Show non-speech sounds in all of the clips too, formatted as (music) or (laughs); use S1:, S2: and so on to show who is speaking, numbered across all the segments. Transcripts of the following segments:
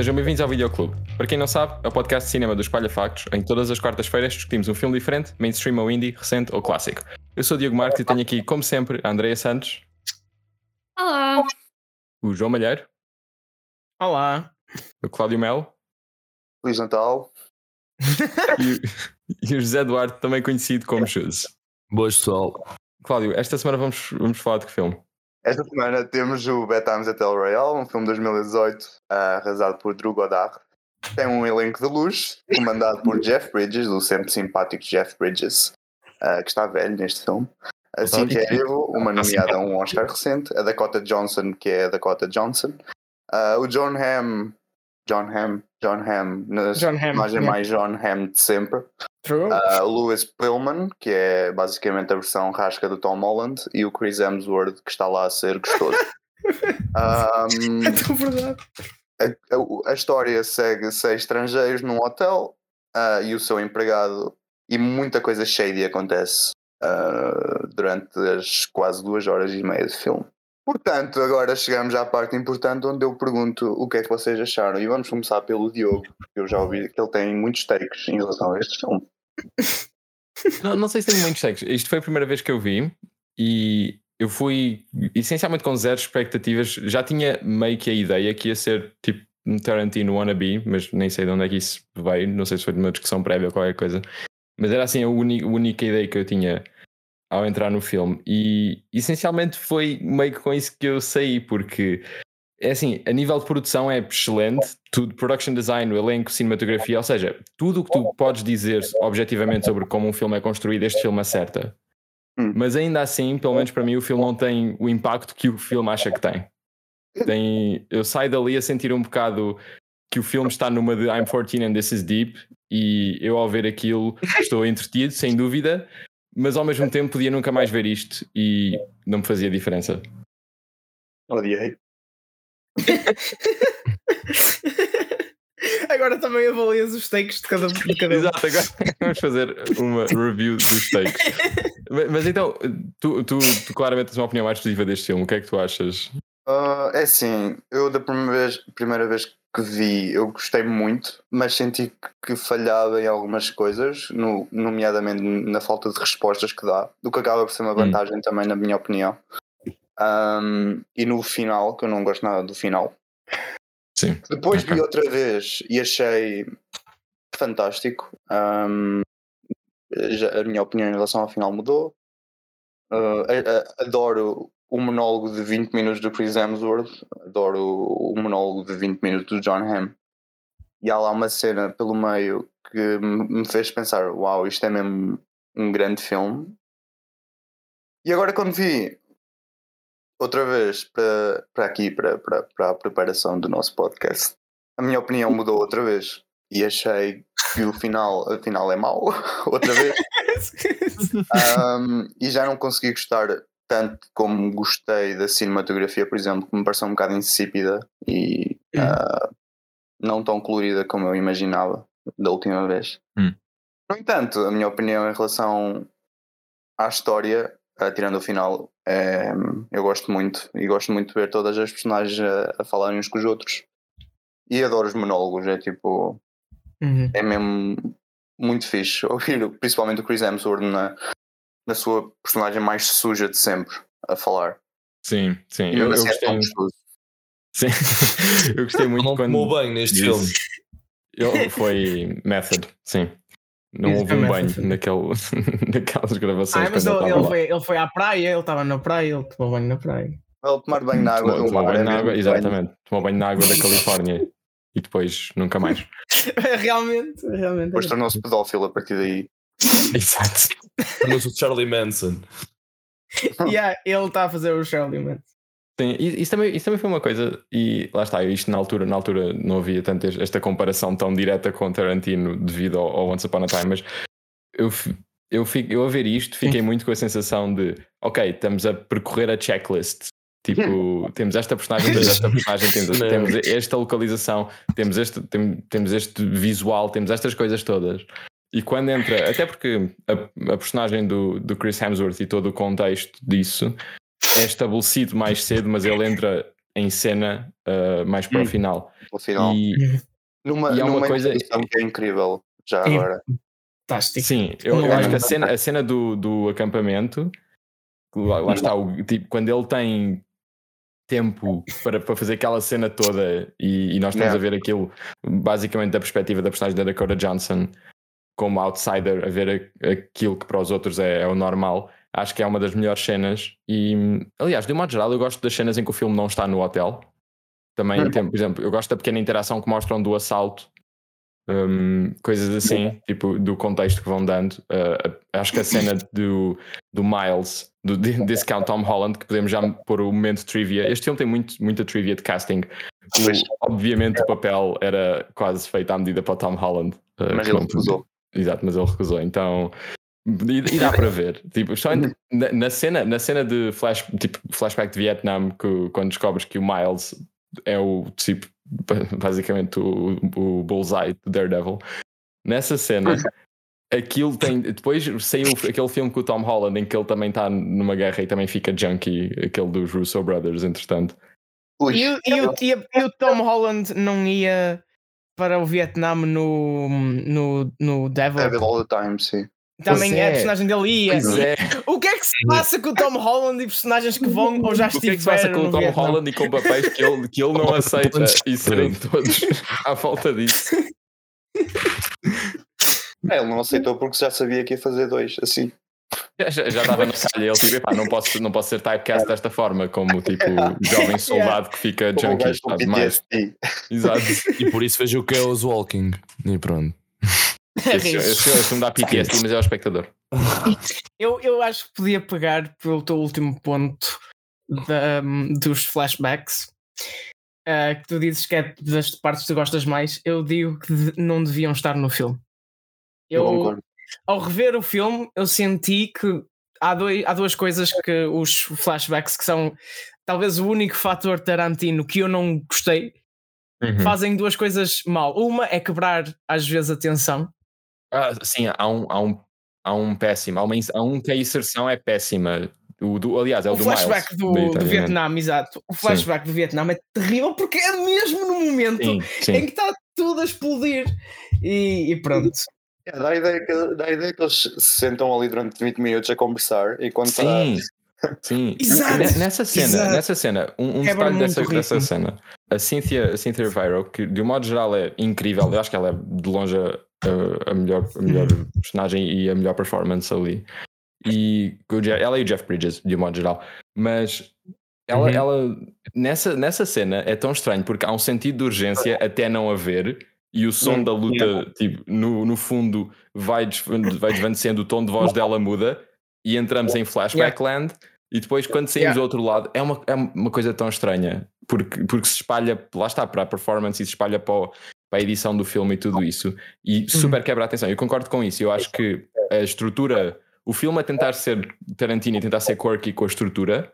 S1: Sejam bem-vindos ao Videoclube. Para quem não sabe, é o podcast de cinema do Espalha Factos, em que todas as quartas-feiras discutimos um filme diferente, mainstream ou indie, recente ou clássico. Eu sou o Diogo Marques e tenho aqui, como sempre, a Andrea Santos,
S2: Olá!
S1: o João Malheiro,
S3: Olá.
S1: o Cláudio Melo
S4: Feliz Natal. (laughs)
S1: e, o- e o José Duarte, também conhecido como Shoes.
S5: Boas, pessoal.
S1: Cláudio, esta semana vamos, vamos falar de que filme?
S4: Esta semana temos o Bad Times at El Royale, um filme de 2018, ah, arrasado por Drew Goddard. Tem um elenco de luz, comandado por Jeff Bridges, o sempre simpático Jeff Bridges, ah, que está velho neste filme. A Cynthia Erivo, uma nomeada a um Oscar recente. A Dakota Johnson, que é a Dakota Johnson. Ah, o John Hamm, John Hamm, John Hamm, na
S3: John Hamm, yeah.
S4: mais John Hamm de sempre.
S3: True.
S4: Uh, Lewis Pillman, que é basicamente a versão rasca do Tom Holland, e o Chris Hemsworth, que está lá a ser gostoso. (laughs) Um,
S3: é tão verdade.
S4: a, a- a história segue seis estrangeiros num hotel uh, e o seu empregado, e muita coisa shady acontece uh, durante as quase duas horas e meia de filme. Portanto, agora chegamos à parte importante onde eu pergunto o que é que vocês acharam. E vamos começar pelo Diogo, porque eu já ouvi que ele tem muitos takes em relação a este filme. (laughs)
S1: Não, não sei se tenho muitos takes. Isto foi a primeira vez que eu vi e eu fui essencialmente com zero expectativas. Já tinha meio que a ideia que ia ser tipo um Tarantino wannabe, mas nem sei de onde é que isso veio. Não sei se foi de uma discussão prévia ou qualquer coisa. Mas era assim a, a única ideia que eu tinha ao entrar no filme. E essencialmente foi meio que com isso que eu saí, porque é assim, a nível de produção é excelente, tudo, production design, o elenco, cinematografia, ou seja, tudo o que tu podes dizer objetivamente sobre como um filme é construído, este filme acerta.
S4: Hum.
S1: Mas ainda assim, pelo menos para mim, o filme não tem o impacto que o filme acha que tem. tem eu saio dali a sentir um bocado que o filme está numa de I'm 14 and this is deep, e eu ao ver aquilo estou entretido, sem dúvida, mas ao mesmo tempo podia nunca mais ver isto e não me fazia diferença.
S4: Odiei. (laughs)
S3: Agora também avalias os takes de cada, de cada um.
S1: Exato, agora vamos fazer uma review dos takes. (laughs) Mas, mas então, tu, tu, tu claramente tens uma opinião mais positiva deste filme, o que é que tu achas?
S4: Ah, é assim, eu da primeira vez, primeira vez que vi, eu gostei muito, mas senti que, falhava em algumas coisas, no- nomeadamente na falta de respostas que dá, o que acaba por ser uma vantagem também, na minha opinião. Ahm, e no final, que eu não gosto nada do final.
S1: Sim.
S4: Depois vi
S1: Ok.
S4: outra vez e achei fantástico. Ahm, já- a minha opinião em relação ao final mudou. A- adoro o monólogo de 20 minutos do Chris Hemsworth, adoro o monólogo de 20 minutos do John Hamm. E há lá uma cena pelo meio que me me fez pensar: uau, isto é mesmo um grande filme. E agora, quando vi outra vez para, para aqui, para, para, para a preparação do nosso podcast, a minha opinião mudou outra vez. E achei que o final, afinal, é mau, (laughs) outra vez. (laughs) Um, e já não consegui gostar tanto como gostei da cinematografia, por exemplo, que me pareceu um bocado insípida e
S1: Hum.
S4: ah, não tão colorida como eu imaginava da última vez.
S1: Hum.
S4: No entanto, a minha opinião em relação à história, ah, tirando o final, é, eu gosto muito e gosto muito de ver todas as personagens a, a falarem uns com os outros. E adoro os monólogos, é tipo,
S3: Uhum.
S4: é mesmo muito fixe ouvir principalmente o Chris Hemsworth na, na sua personagem mais suja de sempre a falar.
S1: Sim, sim. Eu, eu
S4: assim é
S1: gostei, sim. (laughs) eu gostei muito
S5: não
S1: quando.
S5: tomou banho neste filme.
S1: Ele foi method, sim. Não houve
S3: é
S1: um banho naquele, (laughs) naquelas gravações.
S3: Ah, mas ele, ele foi, ele foi à praia, ele estava na praia, ele tomou banho na praia.
S4: Ele tomar banho na água
S1: Tomou,
S4: do
S1: tomou
S4: mar.
S1: banho
S4: é
S1: na água,
S4: banho.
S1: exatamente. Tomou banho na água da Califórnia e depois nunca mais. (laughs)
S3: realmente, realmente.
S4: Depois tornou-se pedófilo a partir daí. (laughs)
S1: Exato.
S5: Tornou-se o Charlie Manson. (laughs)
S3: yeah, ele está a fazer o Charlie Man.
S1: Sim, e isso também, isso também foi uma coisa, e lá está, isto na altura, na altura não havia tanto es- esta comparação tão direta com Tarantino devido ao, ao Once Upon a Time, mas eu, eu, fico, eu a ver isto fiquei muito com a sensação de ok, estamos a percorrer a checklist. Tipo, temos esta personagem, temos esta personagem, temos, (laughs) temos esta localização, temos este, tem- temos este visual, temos estas coisas todas. E quando entra, até porque a, a personagem do, do Chris Hemsworth e todo o contexto disso é estabelecido mais cedo, mas ele entra em cena uh, mais para o
S4: Hum.
S1: final.
S4: No final.
S1: E
S4: numa
S1: e há uma
S4: numa
S1: coisa-
S4: que é incrível. Já
S3: É.
S4: agora.
S3: Fantástico.
S1: sim, eu, eu acho que a cena, a cena do, do acampamento, lá, lá está, o, tipo, quando ele tem tempo para, para fazer aquela cena toda e, e nós estamos
S4: Yeah.
S1: a ver aquilo basicamente da perspectiva da personagem da Dakota Johnson como outsider, a ver a- aquilo que para os outros é, é o normal. Acho que é uma das melhores cenas. E, aliás, de um modo geral, eu gosto das cenas em que o filme não está no hotel. Também,
S4: Hum.
S1: tem, por exemplo, eu gosto da pequena interação que mostram do assalto, hum, coisas assim, tipo, do contexto que vão dando. Uh, acho que a cena (laughs) do, do Miles, do Di- Discount Tom Holland, que podemos já pôr o momento trivia. Este filme tem muito, muita trivia de casting. O- obviamente, o papel era quase feito à medida para o Tom Holland. uh,
S4: Mas ele recusou.
S1: Exato, mas ele recusou. Então. E, e dá para ver. Tipo, só na, na cena, na cena de flash, tipo, flashback de Vietnã, que, quando descobres que o Miles é o tipo, (laughs) basicamente o, o bullseye do Daredevil, nessa cena, (laughs) aquilo tem. Depois saiu aquele filme com o Tom Holland em que ele também está numa guerra e também fica junkie, aquele dos Russo Brothers, entretanto.
S3: E, e o- e e o Tom Holland não ia para o Vietnã no, no, no Devil?
S4: Devil all the time, sim.
S3: Também é.
S1: é.
S3: a personagem dele ia.
S1: Pois é.
S3: O que é que se passa com o Tom Holland e personagens que vão ou já
S1: O que é
S3: estiveram
S1: que se passa com o Tom
S3: Vietnã?
S1: Holland e com papéis que ele, que ele não aceita e serem todos à volta disso? (laughs)
S4: É, ele não aceitou porque já sabia que ia fazer dois, assim. (laughs)
S1: Já, já, dava na calha ele tipo, epá, não posso, não posso ser typecast desta forma, como tipo (laughs) jovem soldado que fica junkie,
S4: gajo com
S1: sabe mais.
S4: PTSD. (laughs)
S1: Exato.
S5: E por isso vejo o Chaos Walking. E pronto.
S1: Esse, esse, dá PTSD, mas é o espectador.
S3: Eu, eu acho que podia pegar pelo teu último ponto da- dos flashbacks. ah, que tu dizes que é das partes que tu gostas mais, eu digo que de- não deviam estar no filme.
S4: Eu
S3: Eu,
S4: concordo.
S3: Ao rever o filme, eu senti que há, dois, há duas coisas que os flashbacks que são talvez o único fator Tarantino que eu não gostei,
S1: Uhum.
S3: fazem duas coisas mal. Uma é quebrar às vezes a tensão.
S1: Ah, sim, há um, há um, há um péssimo, há, uma, há um que a inserção é péssima. O do, aliás, é o,
S3: o
S1: do
S3: flashback
S1: Miles,
S3: do, do. Vietnã, exato. O flashback do Vietnã é terrível porque é mesmo no momento
S1: Sim,
S3: em
S1: sim.
S3: que está tudo a explodir. E, e pronto.
S4: É, dá, a ideia que, dá a ideia que eles se sentam ali durante 20 minutos a conversar e quando
S1: Sim, sim. (laughs)
S3: Exato,
S1: Ne- Nessa cena,
S3: exato.
S1: nessa cena, um, um detalhe dessa, dessa cena. A Cynthia, a Cynthia Rivero, que de um modo geral é incrível, eu acho que ela é de longe a, a melhor, a melhor personagem e a melhor performance ali. E ela e o Jeff Bridges, de um modo geral. Mas ela,
S5: Uhum.
S1: ela nessa, nessa cena é tão estranho porque há um sentido de urgência até não haver. E o som da luta, tipo, no, no fundo, vai, vai desvanecendo, o tom de voz dela muda e entramos em flashback land. E depois, quando saímos do outro lado, é uma, é uma coisa tão estranha porque, porque se espalha, lá está, para a performance e se espalha para, o- para a edição do filme e tudo isso. E super quebra a atenção. Eu concordo com isso. Eu acho que a estrutura, o filme a tentar ser Tarantino e tentar ser quirky com a estrutura,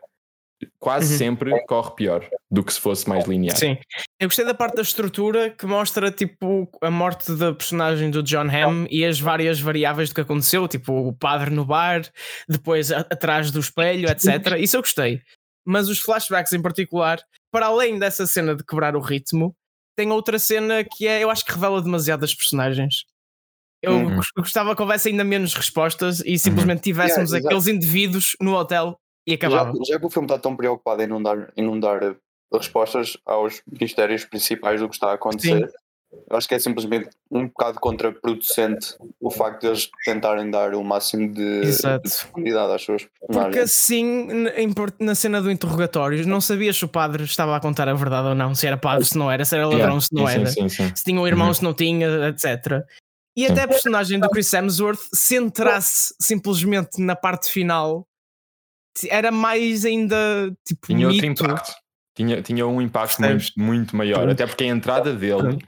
S1: quase
S3: Uhum.
S1: sempre corre pior do que se fosse mais linear.
S3: Sim. Eu gostei da parte da estrutura que mostra tipo a morte da personagem do John Hamm e as várias variáveis do que aconteceu, tipo o padre no bar, depois a- atrás do espelho, etc. Isso eu gostei. Mas os flashbacks em particular, para além dessa cena de quebrar o ritmo, tem outra cena que é, eu acho que revela demasiado as personagens. Eu
S4: Uhum.
S3: gos- gostava que houvesse ainda menos respostas e simplesmente tivéssemos
S4: Yeah,
S3: aqueles indivíduos no hotel e
S4: Já,
S3: acabava.
S4: já que o filme está tão preocupado em não dar, em não dar eh, respostas aos mistérios principais do que está a acontecer, eu acho que é simplesmente um bocado contraproducente o facto de eles tentarem dar o máximo de, de profundidade às suas
S3: Porque
S4: personagens.
S3: assim, n- em por- na cena do interrogatório, não sabias se o padre estava a contar a verdade ou não, se era padre, se não era, se era ladrão,
S1: Yeah,
S3: se não
S1: sim,
S3: era,
S1: sim, sim, sim.
S3: se tinha um irmão,
S1: Uhum.
S3: se não tinha, etc. E até a personagem do Chris Hemsworth centrasse simplesmente na parte final, era mais ainda tipo
S1: Tinha outro
S3: mito.
S1: impacto. Tinha, tinha um impacto muito, muito maior.
S3: Pronto.
S1: Até porque a entrada dele
S3: Pronto.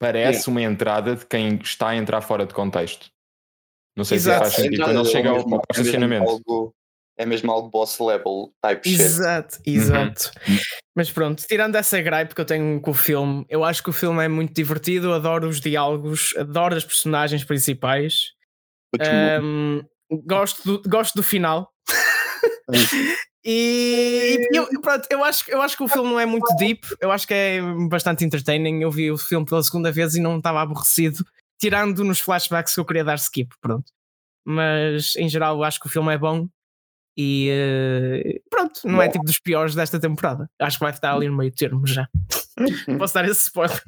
S1: parece uma entrada de quem está a entrar fora de contexto. Não sei
S3: Exato.
S1: se faz sentido. Quando ele
S4: é
S1: chega ao,
S4: é mesmo
S1: estacionamento.
S4: algo- É mesmo algo boss level type shit.
S3: Exato, exato. Mas pronto, tirando essa gripe que eu tenho com o filme, eu acho que o filme é muito divertido, adoro os diálogos, adoro as personagens principais. Um, gosto, do, gosto do final. E, e eu, pronto, eu acho, eu acho que o filme não é muito deep, eu acho que é bastante entertaining. Eu vi o filme pela segunda vez e não estava aborrecido, tirando nos flashbacks que eu queria dar skip, pronto. Mas em geral, eu acho que o filme é bom e eh, pronto, não é tipo dos piores desta temporada. Acho que vai estar ali no meio termo já. (laughs) Posso dar esse spoiler.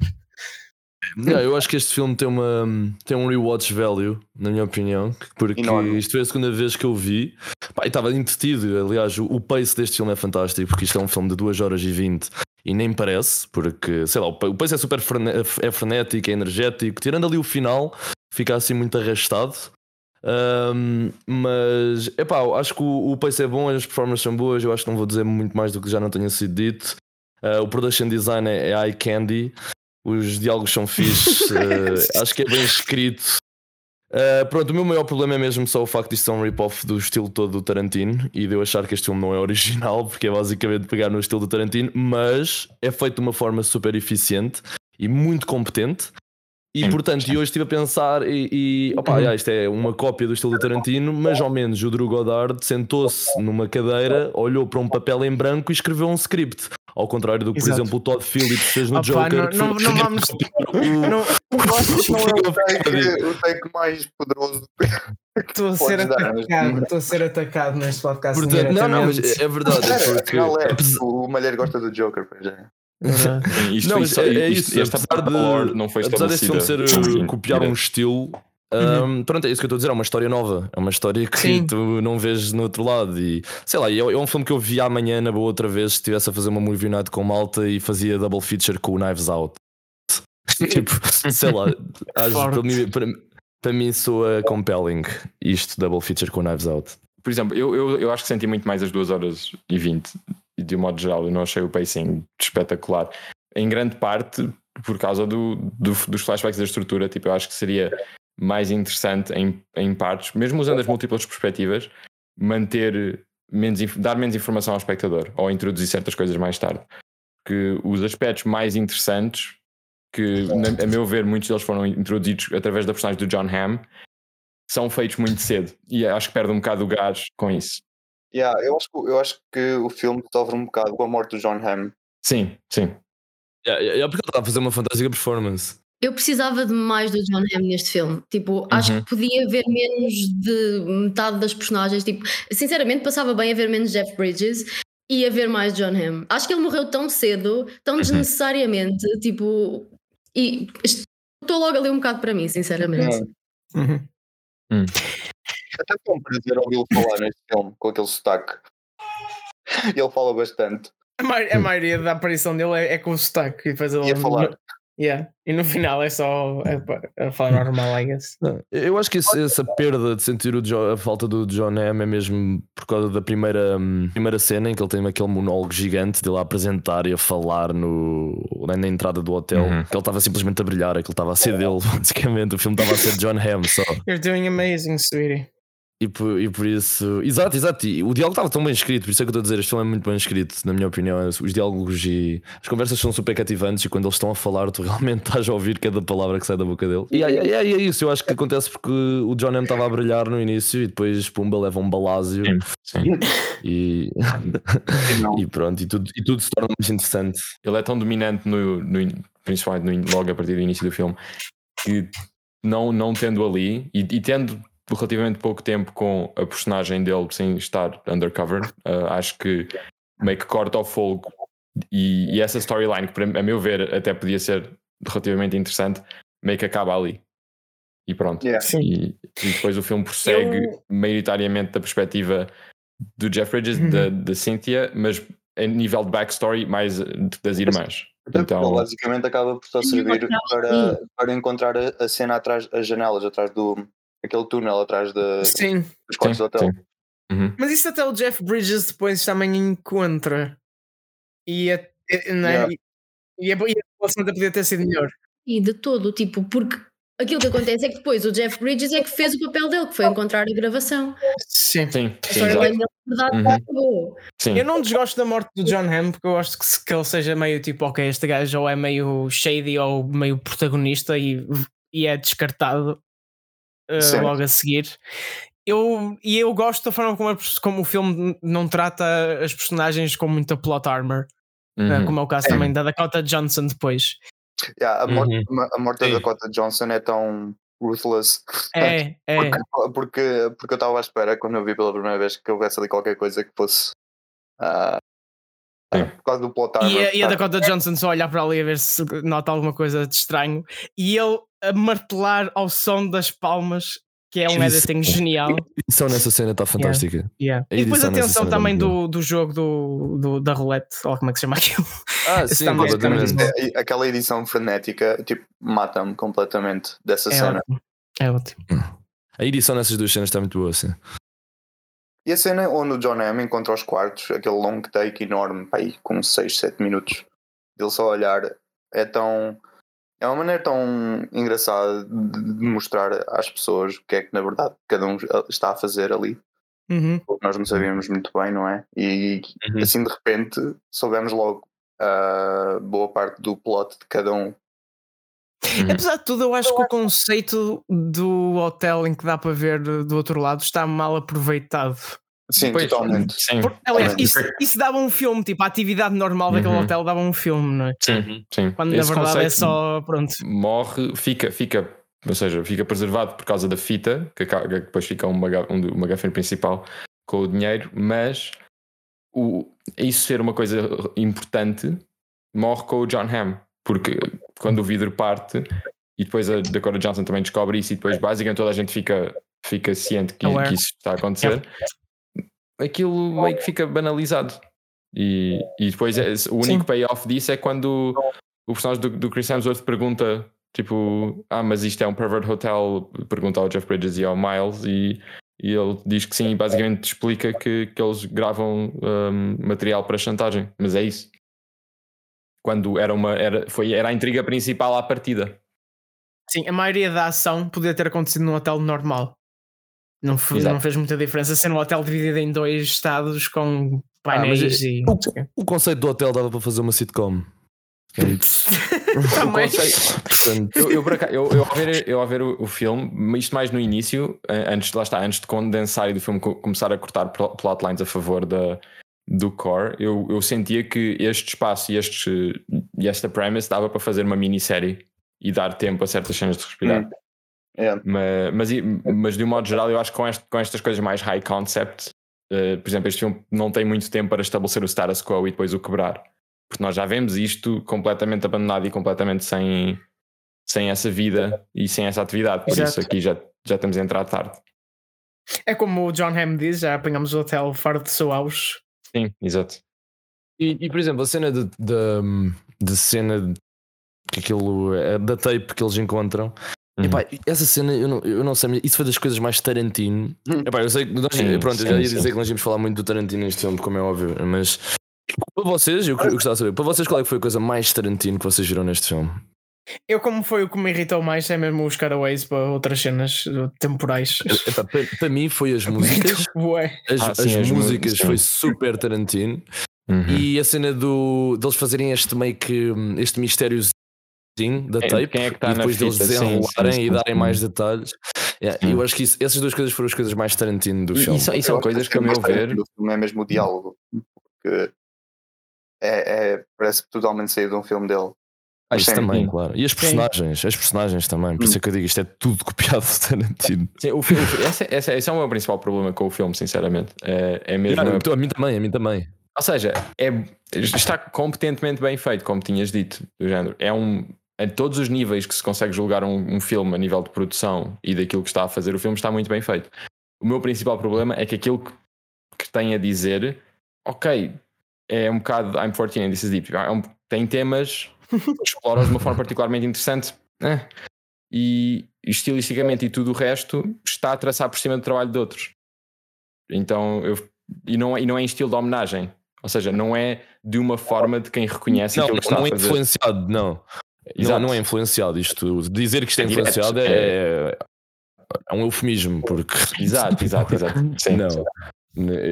S5: Não, eu acho que este filme tem, uma, tem um rewatch value, na minha opinião, porque
S4: Enorme.
S5: isto foi a segunda vez que eu vi Pá, e estava entretido. Aliás, o, o pace deste filme é fantástico, porque isto é um filme de 2 horas e 20 e nem parece, porque sei lá, o o pace é super frene- é frenético, é energético, tirando ali o final, fica assim muito arrastado. Ahm, mas epá, acho que o, o pace é bom, as performances são boas. Eu acho que não vou dizer muito mais do que já não tenha sido dito. Ah, o production design é, é eye candy, os diálogos são fixes, (laughs) ah, acho que é bem escrito. Ah, pronto, o meu maior problema é mesmo só o facto de isto ser um rip-off do estilo todo do Tarantino e de eu achar que este filme não é original, porque é basicamente pegar no estilo do Tarantino, mas é feito de uma forma super eficiente e muito competente. E
S1: Sim,
S5: portanto,
S1: sim.
S5: e hoje estive a pensar e, e opa, já, isto é uma cópia do estilo do Tarantino, mas ao menos o Drew Goddard sentou-se numa cadeira, olhou para um papel em branco e escreveu um script. Ao contrário do que, por
S3: Exato.
S5: exemplo, o Todd Phillips fez no
S3: Opa,
S5: Joker.
S3: não- não- (laughs) não vamos- Não,
S4: que não é o take, mais poderoso. (laughs)
S3: estou a ser atacado, estou a ser atacado neste podcast.
S5: Portanto, não, não, mas é é verdade.
S4: Cara,
S5: porque,
S4: é. O Malheiro gosta do Joker, pois é. (laughs)
S1: Isto
S5: Não,
S1: só,
S5: é, é
S1: isto-
S5: isso,
S1: esta
S5: apesar
S1: parte
S5: de,
S1: não foi
S5: apesar deste filme ser uh, copiar um estilo, um, pronto, é isso que eu estou a dizer, é uma história nova, é uma história que
S3: Sim.
S5: tu não vês no outro lado e sei lá, é, é um filme que eu vi amanhã na boa outra vez se estivesse a fazer uma movie night com malta e fazia double feature com o Knives Out. (laughs) tipo, sei lá, (laughs) acho, para, mim, para, para mim soa compelling isto, double feature com o Knives Out.
S1: Por exemplo, eu, eu, eu acho que senti muito mais as 2 horas e 20 e de um modo geral eu não achei o pacing espetacular. Em grande parte por causa do, do- dos flashbacks da estrutura, tipo, eu acho que seria mais interessante em, em partes, mesmo usando as múltiplas perspectivas, manter menos, dar menos informação ao espectador ou introduzir certas coisas mais tarde. Que os aspectos mais interessantes, que a meu ver muitos deles foram introduzidos através da personagem do John Hamm, são feitos muito cedo e acho que perde um bocado o gás com isso.
S4: Yeah, eu, acho, que- eu acho que o filme sofre um bocado com a morte do John Hamm.
S1: Sim, sim.
S5: É, é, é porque ele está a fazer uma fantástica performance.
S2: Eu precisava de mais do John Hamm neste filme. Tipo, acho
S1: Uhum.
S2: que podia haver menos de metade das personagens. Tipo, sinceramente, passava bem a ver menos Jeff Bridges e a ver mais John Hamm. Acho que ele morreu tão cedo, tão desnecessariamente. Tipo, e estou logo ali um bocado para mim, sinceramente.
S3: Uhum.
S4: Até foi um prazer ouvi-lo falar neste filme, com aquele sotaque. Ele fala bastante.
S3: A, mai- a maioria da aparição dele é, é com o sotaque e depois ele.
S4: E falar.
S3: Yeah. E no final é só a, a falar normal, I guess.
S5: Não, eu acho que esse- essa perda de sentir o Jo- a falta do John Hamm é mesmo por causa da primeira, hum, primeira cena em que ele tem aquele monólogo gigante de lá apresentar e a falar no, na, entrada do hotel.
S1: Uhum.
S5: Que ele estava simplesmente a brilhar, aquilo estava a ser dele, (laughs) basicamente. O filme estava a ser John Hamm só.
S3: You're doing amazing, sweetie.
S5: E por, e por isso, exato, exato. E o diálogo estava tão bem escrito, por isso é que eu estou a dizer. Este filme é muito bem escrito, na minha opinião. Os diálogos e as conversas são super cativantes. E quando eles estão a falar, tu (laughs) realmente estás a ouvir cada palavra que sai da boca dele. E é, é, é isso, eu acho que acontece porque o John M estava a brilhar no início e depois, pumba, leva um balásio
S1: Sim, sim.
S5: e, (laughs) (laughs) e pronto, e tudo, e tudo se torna mais interessante.
S1: Ele é tão dominante, no, no in- principalmente no logo a partir do início do filme, que não, não tendo ali e, e tendo relativamente pouco tempo com a personagem dele sem estar undercover, ah, acho que meio que corta ao fogo. E, e essa storyline, que a meu ver até podia ser relativamente interessante, meio que acaba ali. E pronto.
S4: Yeah.
S3: Sim.
S1: E, e depois o filme prossegue
S3: Eu-
S1: maioritariamente da perspectiva do Jeff Bridges,
S3: Uhum.
S1: da, da Cynthia, mas a nível de backstory mais eh, das irmãs. Então,
S4: ele basicamente acaba por só servir para, para encontrar a, a cena atrás, as janelas, atrás do aquele túnel atrás de,
S3: Sim.
S4: dos quartos do hotel.
S1: sim. Uhum.
S3: Mas isso até o Jeff Bridges depois também encontra. E a, e- né?
S4: Yeah.
S3: e, e a, e a relação até podia ter sido melhor.
S2: E de todo, tipo, porque aquilo que acontece é que depois o Jeff Bridges é que fez o papel dele, que foi encontrar a gravação.
S3: Sim.
S1: Sim,
S2: A
S1: sim,
S2: verdade,
S1: Uhum.
S2: acabou.
S1: Sim.
S3: Eu não desgosto da morte do John Hamm porque eu gosto que, se- que ele seja meio tipo, ok, este gajo ou é meio shady ou meio protagonista e, e é descartado uh, logo a seguir. Eu, e eu gosto da forma como, a- como o filme não trata as personagens com muita plot armor, né,
S1: Uhum.
S3: como é o caso também da Dakota Johnson depois.
S4: Yeah, a, morte,
S5: Uhum.
S4: a morte da Dakota Johnson é tão ruthless.
S3: É, (laughs) é.
S4: Porque, porque, porque eu estava à espera, quando eu vi pela primeira vez, que houvesse ali qualquer coisa que fosse.
S1: Sim.
S4: por causa do plot armor.
S3: E a, e a? Dakota Johnson só olhar para ali a ver se nota alguma coisa de estranho e ele a martelar ao som das palmas, que é um
S5: Isso.
S3: editing genial.
S5: A edição nessa cena está fantástica.
S3: Yeah.
S5: A
S3: E depois a tensão
S5: é
S3: também do, do jogo do, do- da roulette, ou como é que se chama aquilo.
S5: Ah, (laughs) sim,
S3: também-
S4: É, e aquela edição frenética, tipo, mata-me completamente dessa
S3: É
S4: cena.
S3: ótimo. É ótimo.
S5: A edição nessas duas cenas está muito boa, sim.
S4: E a cena onde o John Hamm encontra os quartos, aquele long take enorme, pá, aí, com 6, 7 minutos, dele só olhar, é tão. É uma maneira tão engraçada de mostrar às pessoas o que é que na verdade cada um está a fazer ali.
S3: Uhum.
S4: Porque nós não sabíamos muito bem, não é? E
S5: Uhum.
S4: assim de repente soubemos logo a boa parte do plot de cada um.
S1: Uhum.
S3: Apesar de tudo, eu acho que o conceito do hotel em que dá para ver do outro lado está mal aproveitado.
S4: Sim,
S1: Pois,
S4: totalmente.
S1: Sim,
S3: Por- aliás,
S4: Totalmente.
S3: isso, isso dava um filme, tipo, a atividade normal daquele
S1: Uhum.
S3: hotel dava um filme, não é?
S1: sim, sim.
S3: Quando
S1: Esse
S3: na verdade é só. Pronto.
S1: Morre, fica, fica, ou seja, fica preservado por causa da fita, que depois fica uma, um, uma gafina principal com o dinheiro, mas o, isso ser uma coisa importante morre com o John Hamm, porque quando o vidro parte e depois a Dakota Johnson também descobre isso e depois basicamente toda a gente fica, fica ciente que, que isso está a acontecer, aquilo meio que fica banalizado. E, e depois é- o único
S3: Sim.
S1: payoff disso é quando o personagem do, do Chris Hemsworth pergunta tipo, ah, mas isto é um pervert hotel, pergunta ao Jeff Bridges e ao Miles e, e ele diz que sim, e basicamente explica que, que eles gravam hum, material para chantagem, mas é isso. Quando era uma era, foi, era a intriga principal à partida.
S3: Sim, a maioria da ação podia ter acontecido num hotel normal. Não,
S1: Exato.
S3: não fez muita diferença ser um hotel dividido em dois estados com painéis
S5: mas
S3: e.
S5: O, o conceito do hotel dava para fazer uma sitcom. É. (laughs) (laughs)
S3: Também.
S1: Eu, eu, eu, eu ao ver, eu ao ver o, o filme, isto mais no início, eh, antes, lá está, antes de condensar e do filme co- começar a cortar pl- plotlines a favor da, do core, eu, eu sentia que este espaço e, este, e esta premise dava para fazer uma minissérie e dar tempo a certas cenas de respirar.
S4: Hum. É.
S1: Mas, mas, mas de um modo geral, eu acho que com, este- com estas coisas mais high concept, eh, por exemplo, este filme não tem muito tempo para estabelecer o status quo e depois o quebrar. Porque nós já vemos isto completamente abandonado e completamente sem, sem essa vida e sem essa atividade. Por
S3: Exato.
S1: isso aqui já, já estamos a entrar tarde.
S3: É como o John Hamm diz, já apanhamos o hotel fora de auge.
S1: Sim, exato.
S5: E, e, por exemplo, a cena de, de, de cena de- que aquilo é da tape que eles encontram.
S1: Uhum.
S5: Epá, essa cena eu não, eu não sei, mas isso foi das coisas mais Tarantino.
S4: Hum.
S5: Epá, eu sei que nós,
S1: Sim,
S5: pronto, eu
S1: sim,
S5: já ia
S1: sim.
S5: dizer que nós íamos falar muito do Tarantino neste filme, como é óbvio, mas para vocês, eu, eu gostava de saber, para vocês qual é que foi a coisa mais Tarantino que vocês viram neste filme?
S3: Eu, como foi o que me irritou mais, é mesmo os cutaways para outras cenas uh, temporais.
S5: Epá, para, para mim foi as (laughs) músicas.
S3: Ué.
S5: As,
S1: Ah, sim,
S5: as
S1: as
S5: músicas
S1: músicas,
S5: foi
S1: sim.
S5: super Tarantino
S1: Uhum.
S5: e a cena do deles fazerem este meio que este mistériozinho da
S1: Quem-
S5: tape
S1: quem é que tá
S5: e depois deles
S1: fita? Sim,
S5: desenrolarem
S1: sim,
S5: e
S1: sim,
S5: darem
S1: sim.
S5: mais detalhes. Yeah,
S1: Sim.
S5: Eu acho que isso- essas duas coisas foram as coisas mais Tarantino do
S1: E,
S5: filme.
S1: e são, e são coisas que, a meu
S4: mais
S1: ver,
S4: do filme é mesmo o diálogo. Porque é, é- parece totalmente saído de um filme dele.
S5: Ah, isso
S4: sim,
S5: também,
S1: sim.
S5: claro. E as personagens, as personagens também. Por
S1: Hum.
S5: isso é que eu digo, isto é tudo copiado do Tarantino.
S1: sim, o filme esse, esse, esse é o meu principal problema com o filme, sinceramente. É, é mesmo.
S5: Yeah,
S1: a-
S5: a mim também, a mim também.
S1: Ou seja, é, está competentemente bem feito, como tinhas dito, do género. É um. Em todos os níveis que se consegue julgar um, um filme a nível de produção e daquilo que está a fazer, o filme está muito bem feito. O meu principal problema é que aquilo que, que tem a dizer, ok, é um bocado I'm 14 and this is deep. É um- tem temas (laughs) explora de uma forma particularmente interessante né? e estilisticamente e tudo o resto está a traçar por cima do trabalho de outros. Então, eu, e, não, é- e não é em estilo de homenagem. Ou seja, não é de uma forma de quem reconhece
S5: Não,
S1: aquilo que está
S5: não é
S1: a fazer.
S5: influenciado, não. Não,
S1: Exato.
S5: não é influenciado. Isto, dizer que isto é,
S1: É
S5: influenciado é, é um eufemismo, porque. (laughs)
S1: Exato, exato, exato. (laughs) Sim,
S5: não.
S1: sim.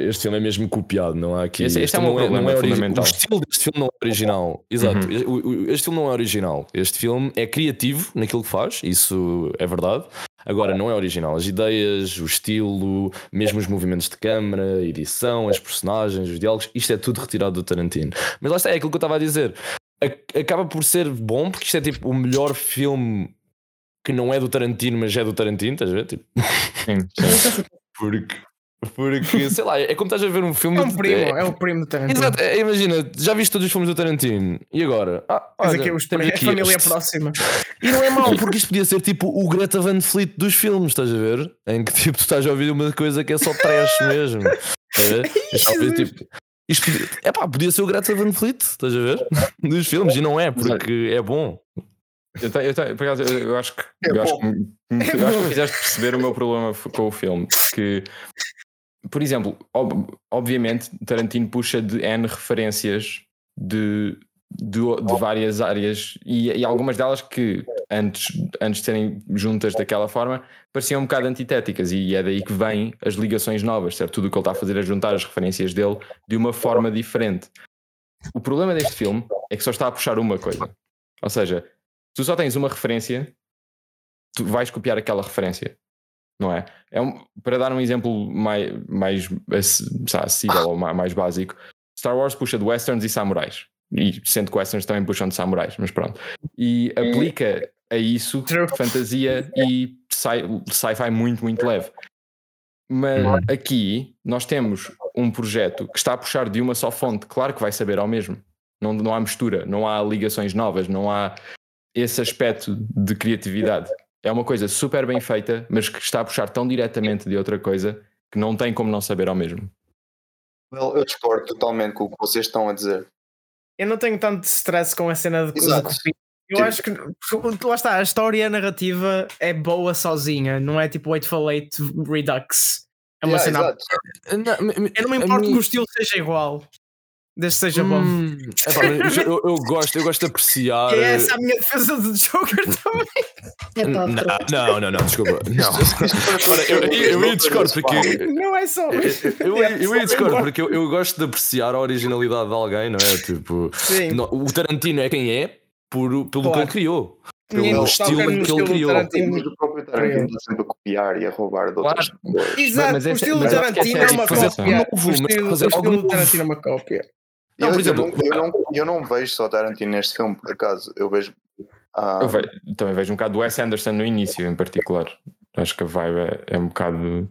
S5: Este filme é mesmo copiado, não há aqui.
S1: Esse- este é o meu
S5: não
S1: problema
S5: não é
S1: fundamental.
S5: O estilo deste filme não é original. Exato.
S1: Uhum.
S5: O- o- Este filme não é original. Este filme é criativo naquilo que faz, isso é verdade. Agora, não é original. As ideias, o estilo, mesmo os movimentos de câmera, a edição, as personagens, os diálogos, isto é tudo retirado do Tarantino. Mas lá está, é aquilo que eu estava a dizer. Acaba por ser bom, porque isto é tipo o melhor filme que não é do Tarantino, mas é do Tarantino, estás a ver? Tipo,
S1: Sim, sim.
S5: porque, porque, sei lá, é como estás a ver um filme
S3: É um
S5: de-
S3: primo, é o primo do Tarantino.
S5: Exato, é, imagina, já viste todos os filmes do Tarantino e agora? Ah,
S3: Mas
S5: olha,
S3: aqui os
S5: temos
S3: é a
S5: aqui
S3: família
S5: este.
S3: próxima.
S5: E não é mau, porque isto podia ser tipo o Greta Van Fleet dos filmes, estás a ver? Em que tipo tu estás a ouvir uma coisa que é só trash mesmo. Estás a ver? (laughs) Mas tipo, isto podia, epá, podia ser o Greta Van Fleet, estás a ver? (laughs) Dos filmes, e não é, porque é bom.
S1: Eu, tenho, eu, acaso, eu, eu acho que,
S4: É
S1: eu acho que, me- me- eu acho que fizeste perceber o meu problema com o filme. Que, por exemplo, ob- obviamente, Tarantino puxa de N referências de, de, de várias áreas e, e algumas delas que antes, antes de serem juntas daquela forma pareciam um bocado antitéticas e é daí que vêm as ligações novas, certo? Tudo o que ele está a fazer é juntar as referências dele de uma forma diferente. O problema deste filme é que só está a puxar uma coisa. Ou seja, tu só tens uma referência, tu vais copiar aquela referência, não é? é um- para dar um exemplo mais, mais acessível ou ma- mais básico, Star Wars puxa de westerns e samurais. E sendo que westerns também puxam de samurais, mas pronto. E aplica a isso
S3: True.
S1: fantasia e sci- sci-fi muito, muito leve. Mas aqui nós temos um projeto que está a puxar de uma só fonte, claro que vai saber ao mesmo. Não, não há mistura, não há ligações novas, não há esse aspecto de criatividade. É uma coisa super bem feita, mas que está a puxar tão diretamente de outra coisa que não tem como não saber ao mesmo.
S4: Well, eu discordo totalmente com o que vocês estão a dizer.
S3: Eu não tenho tanto stress com a cena de, de
S4: Exato.
S3: copia. Eu
S4: Tipo-
S3: acho que porque lá está, a história, a narrativa é boa sozinha, não é tipo Wait for Late Redux. É uma
S4: Yeah,
S3: cena.
S4: exato.
S3: Eu não me importo que o estilo seja igual, desde que seja bom.
S5: Hum, (laughs) epá, mas eu, eu gosto, eu gosto de apreciar.
S3: E é essa a minha defesa do Joker (laughs) também.
S2: É pá,
S5: Não, não, não, não, desculpa. Não. Ora, eu, eu, eu ia discordo porque.
S3: Não é só.
S5: Eu, eu, eu ia discordo porque eu, eu gosto de apreciar a originalidade de alguém, não é? Tipo,
S3: Sim.
S5: no- o Tarantino é quem é por, pelo que
S3: Claro.
S5: ele criou. Pelo
S3: Ninguém
S5: estilo que ele
S3: estilo do
S5: criou.
S3: Tarantino.
S4: Mas o próprio Tarantino está sempre a copiar e a roubar de outras pessoas.
S3: Exato,
S1: Mas
S3: o
S1: esse-
S3: estilo do
S1: mas
S3: Tarantino
S1: é
S3: é uma cópia.
S5: Novo,
S3: O
S5: mas
S3: estilo,
S5: fazer
S3: o estilo do Tarantino é uma cópia.
S5: Não,
S4: eu,
S5: por exemplo-
S4: eu, não, eu, não, eu não vejo só Tarantino neste filme, por acaso. Eu vejo. ah,
S1: Eu ve- também vejo um bocado do Wes Anderson no início, em particular. Acho que a vibe é, é um bocado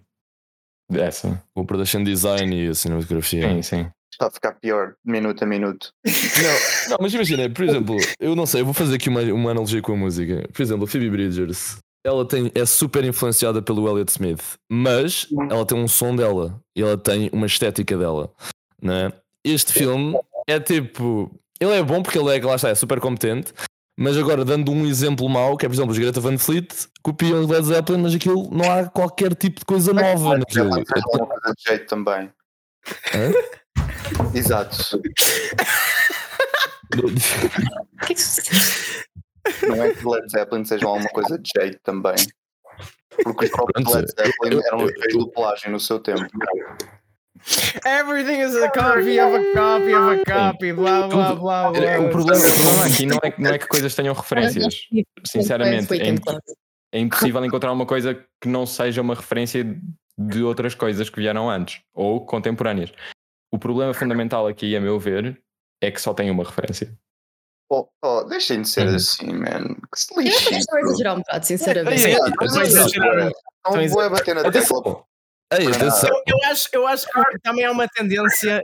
S1: dessa.
S5: O production design e a cinematografia.
S1: Sim, sim.
S4: está a ficar pior, de minuto a minuto.
S5: Não, não, mas imagina, por exemplo, eu não sei, eu vou fazer aqui uma, uma analogia com a música. Por exemplo, a Phoebe Bridgers, ela tem, é super influenciada pelo Elliott Smith, mas ela tem um som dela e ela tem uma estética dela. Né? Este filme é tipo. Ele é bom porque ele é, lá está, é super competente. Mas agora, dando um exemplo mau, que é por exemplo os Greta Van Fleet, copiam os Led Zeppelin, mas aquilo não há qualquer tipo de coisa nova naquilo.
S4: Já faz uma coisa de jeito também. Exato.
S2: É
S4: Não é que Led Zeppelin seja alguma coisa de jeito também. Porque os próprios Led Zeppelin eram
S5: eu-
S4: feios do plágio no seu tempo.
S3: Everything is a copy of a copy of a copy, blá blá blá blá.
S1: O problema, o problema aqui não é, que- não é que coisas tenham referências. Sinceramente, é, imp- é impossível encontrar uma coisa que não seja uma referência de outras coisas que vieram antes ou contemporâneas. O problema fundamental aqui, a meu ver, é que só tem uma referência.
S4: Oh, oh, deixem de ser
S1: Uhum.
S4: assim, man. Que se
S2: Eu acho que
S4: lixem.
S2: estão a exagerar um bocado, sinceramente.
S3: Estão a
S4: é bater na tecla.
S5: Atenção! Ei, atenção!
S3: Eu, eu acho, eu acho que também há uma tendência,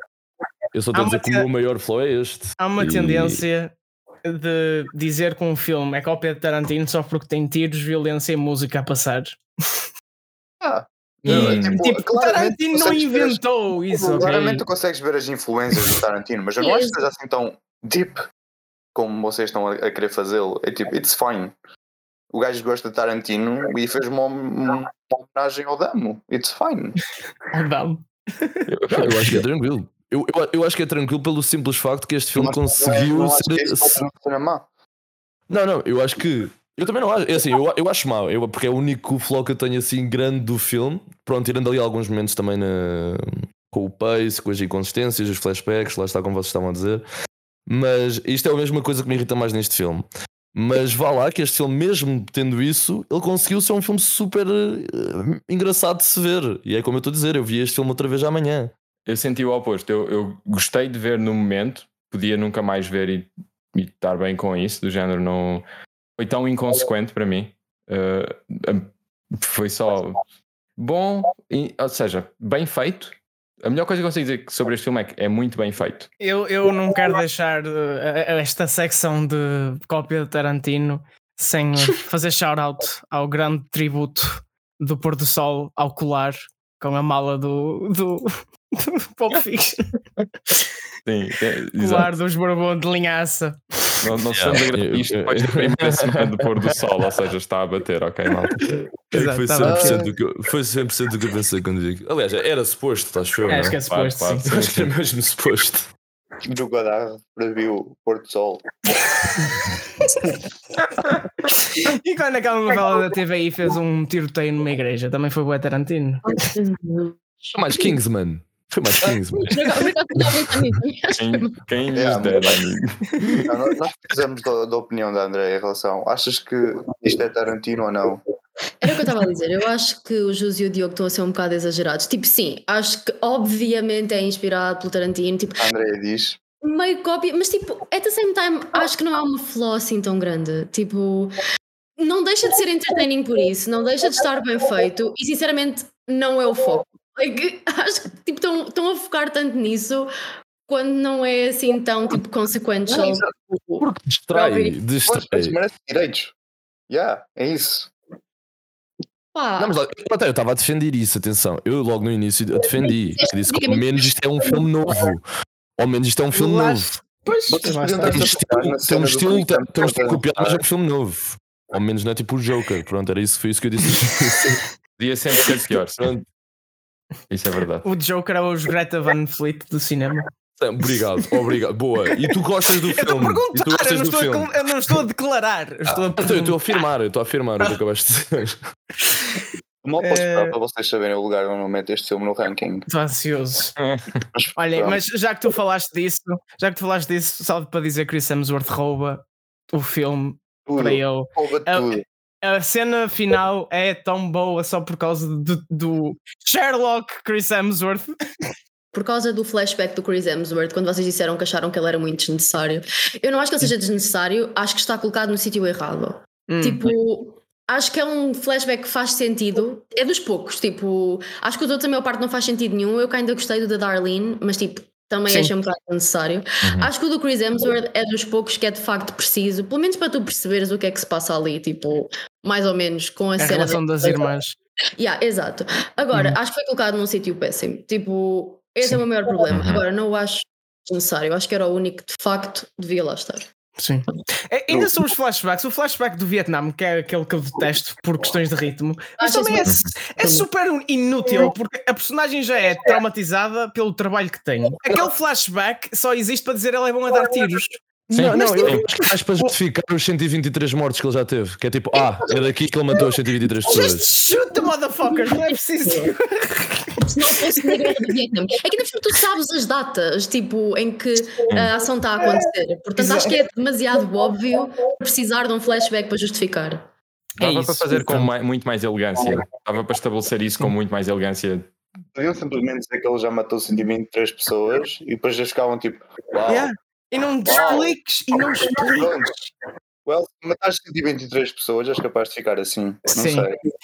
S5: Eu só estou a dizer que o meu maior flow é este.
S3: há uma
S5: E-
S3: tendência de dizer que um filme é cópia de Tarantino só porque tem tiros, violência e música a passar. (laughs)
S4: Ah,
S3: E,
S1: Hum.
S3: tipo,
S4: claramente
S3: Tarantino não
S4: ver as-
S3: inventou isso?
S4: Claramente tu consegues ver as influências do Tarantino, mas eu não acho que seja assim tão deep como vocês estão a, a querer fazê-lo. É tipo, it's fine. O gajo gosta de Tarantino e fez uma, uma homenagem ao Damo. It's fine.
S3: Oh, dá-me.
S5: Não, eu acho que é tranquilo. Eu, eu, eu acho que é tranquilo pelo simples facto que este filme
S4: é-
S5: conseguiu
S4: não
S5: ser. Não, não, eu acho que. Eu também não acho. É assim, eu, eu acho mau, eu, porque é o único flow que eu tenho assim grande do filme. Pronto, tirando ali alguns momentos também na, com o pace, com as inconsistências, os flashbacks, lá está como vocês estavam a dizer. Mas isto é a mesma coisa que me irrita mais neste filme. Mas vá lá que este filme, mesmo tendo isso, ele conseguiu ser um filme super eh, engraçado de se ver. E é como eu estou a dizer, eu vi este filme outra vez amanhã.
S1: Eu senti o oposto. Eu, eu gostei de ver no momento, podia nunca mais ver e, e estar bem com isso, do género não. Foi tão inconsequente para mim. Uh, foi só bom, e, ou seja, bem feito. A melhor coisa que eu consigo dizer sobre este filme é que é muito bem feito.
S3: Eu, eu não quero deixar uh, esta secção de cópia de Tarantino sem (laughs) fazer shout-out ao grande tributo do pôr do sol ao colar com a mala do, do, do Pulp Fiction.
S1: Sim, é,
S3: colar dos Bourbon de linhaça.
S1: Não, não estamos a gravar isto depois da primeira semana do pôr do sol, ou seja, está a bater, ok, malta?
S5: Exato, foi 100%, do que eu, foi 100 do que eu pensei quando digo. Aliás, era suposto, estás a
S3: Acho que é suposto, claro, sim.
S5: Acho que era mesmo suposto.
S4: Do Godard previu o pôr do sol.
S3: e quando aquela novela da TVI fez um tiroteio numa igreja, também foi o Tarantino.
S5: Mais Kingsman. Foi mais 15, mas...
S1: quem, quem nos é, dera, amigo?
S4: Não, nós precisamos da, da, opinião da André em relação. Achas que isto é Tarantino ou não?
S2: Era o que eu estava a dizer. Eu acho que o Jus e o Diogo estão a ser um bocado exagerados. Tipo, sim, acho que obviamente é inspirado pelo Tarantino. Tipo,
S4: a Andrea diz.
S2: Meio cópia, mas tipo, at the same time, acho que não é uma flaw assim tão grande. Tipo, não deixa de ser entertaining por isso, não deixa de estar bem feito e sinceramente não é o foco. Like, (laughs) acho que tipo, estão, estão a focar tanto nisso quando não é assim tão tipo consequential.
S5: Porque distrai, distrai.
S4: Mas merece direitos. Yeah, é isso.
S5: Pá. Não, mas até eu estava a defender isso, atenção. Eu logo no início eu defendi. Eu disse que ao menos isto é um filme novo. Ao menos isto é um filme novo.
S3: Pois,
S5: tem um estilo, tem um estilo, tem um estilo copiado, mas é um filme novo. Ao menos não é tipo o Joker. Pronto, era isso, foi isso que eu disse. (laughs)
S1: Podia sempre ser pior. Pronto. Isso é verdade.
S3: O Joker é os Greta Van Fleet do cinema.
S5: Obrigado, obrigado. Boa. E tu gostas do filme?
S3: Eu,
S5: tu gostas
S3: eu, não
S5: filme?
S3: A, eu não estou a declarar. Eu estou, a...
S5: Então, eu estou a afirmar, eu estou a afirmar o que (laughs) acabaste de dizer.
S4: Mal posso esperar para vocês saberem o lugar onde eu meto este filme no ranking.
S3: Estou ansioso. (laughs) Olha, mas já que tu falaste disso, já que tu falaste disso, salve para dizer que Chris Hemsworth rouba o filme
S4: tudo.
S3: para ele.
S4: Rouba tudo
S3: a cena final é tão boa só por causa do, do Sherlock Chris Hemsworth.
S2: Por causa do flashback do Chris Hemsworth, quando vocês disseram que acharam que ele era muito desnecessário. Eu não acho que ele seja desnecessário, acho que está colocado no sítio errado. Hum. Tipo, acho que é um flashback que faz sentido. É dos poucos, tipo, acho que o outro a maior parte não faz sentido nenhum. Eu ainda gostei do da Darlene, mas tipo, também Sim. achei um bocado necessário. Uhum. Acho que o do Chris Hemsworth é dos poucos que é de facto preciso, pelo menos para tu perceberes o que é que se passa ali, tipo, mais ou menos com a, a cena.
S3: relação das irmãs.
S2: Yeah, exato. Agora, uhum. acho que foi colocado num sítio péssimo. Tipo, esse Sim. é o meu maior problema. Uhum. Agora, não o acho necessário. Acho que era o único que de facto devia lá estar.
S3: Sim. É, ainda são os flashbacks. O flashback do Vietnã, que é aquele que eu detesto por questões de ritmo, mas também é, é, super inútil porque a personagem já é traumatizada pelo trabalho que tem. Aquele flashback só existe para dizer ela é bom a dar tiros.
S5: Sim, não, não, eu acho que mais para justificar os 123 mortos que ele já teve. Que é tipo, ah, é daqui que ele matou as 123 pessoas.
S3: Just shoot the motherfuckers, não é preciso.
S2: Se não fosse na guerra do Vietnã. É que ainda tu sabes as datas, tipo, em que a ação está a acontecer. Portanto, acho que é demasiado óbvio precisar de um flashback para justificar.
S1: Dava é para fazer com mais, muito mais elegância. Dava para estabelecer isso com muito mais elegância.
S4: Podiam simplesmente dizer que ele já matou 123 pessoas e depois já ficavam tipo, uau.
S3: Yeah. E não expliques, e não expliques.
S4: Well, mataste 123 pessoas, és capaz de ficar assim. Não Sim.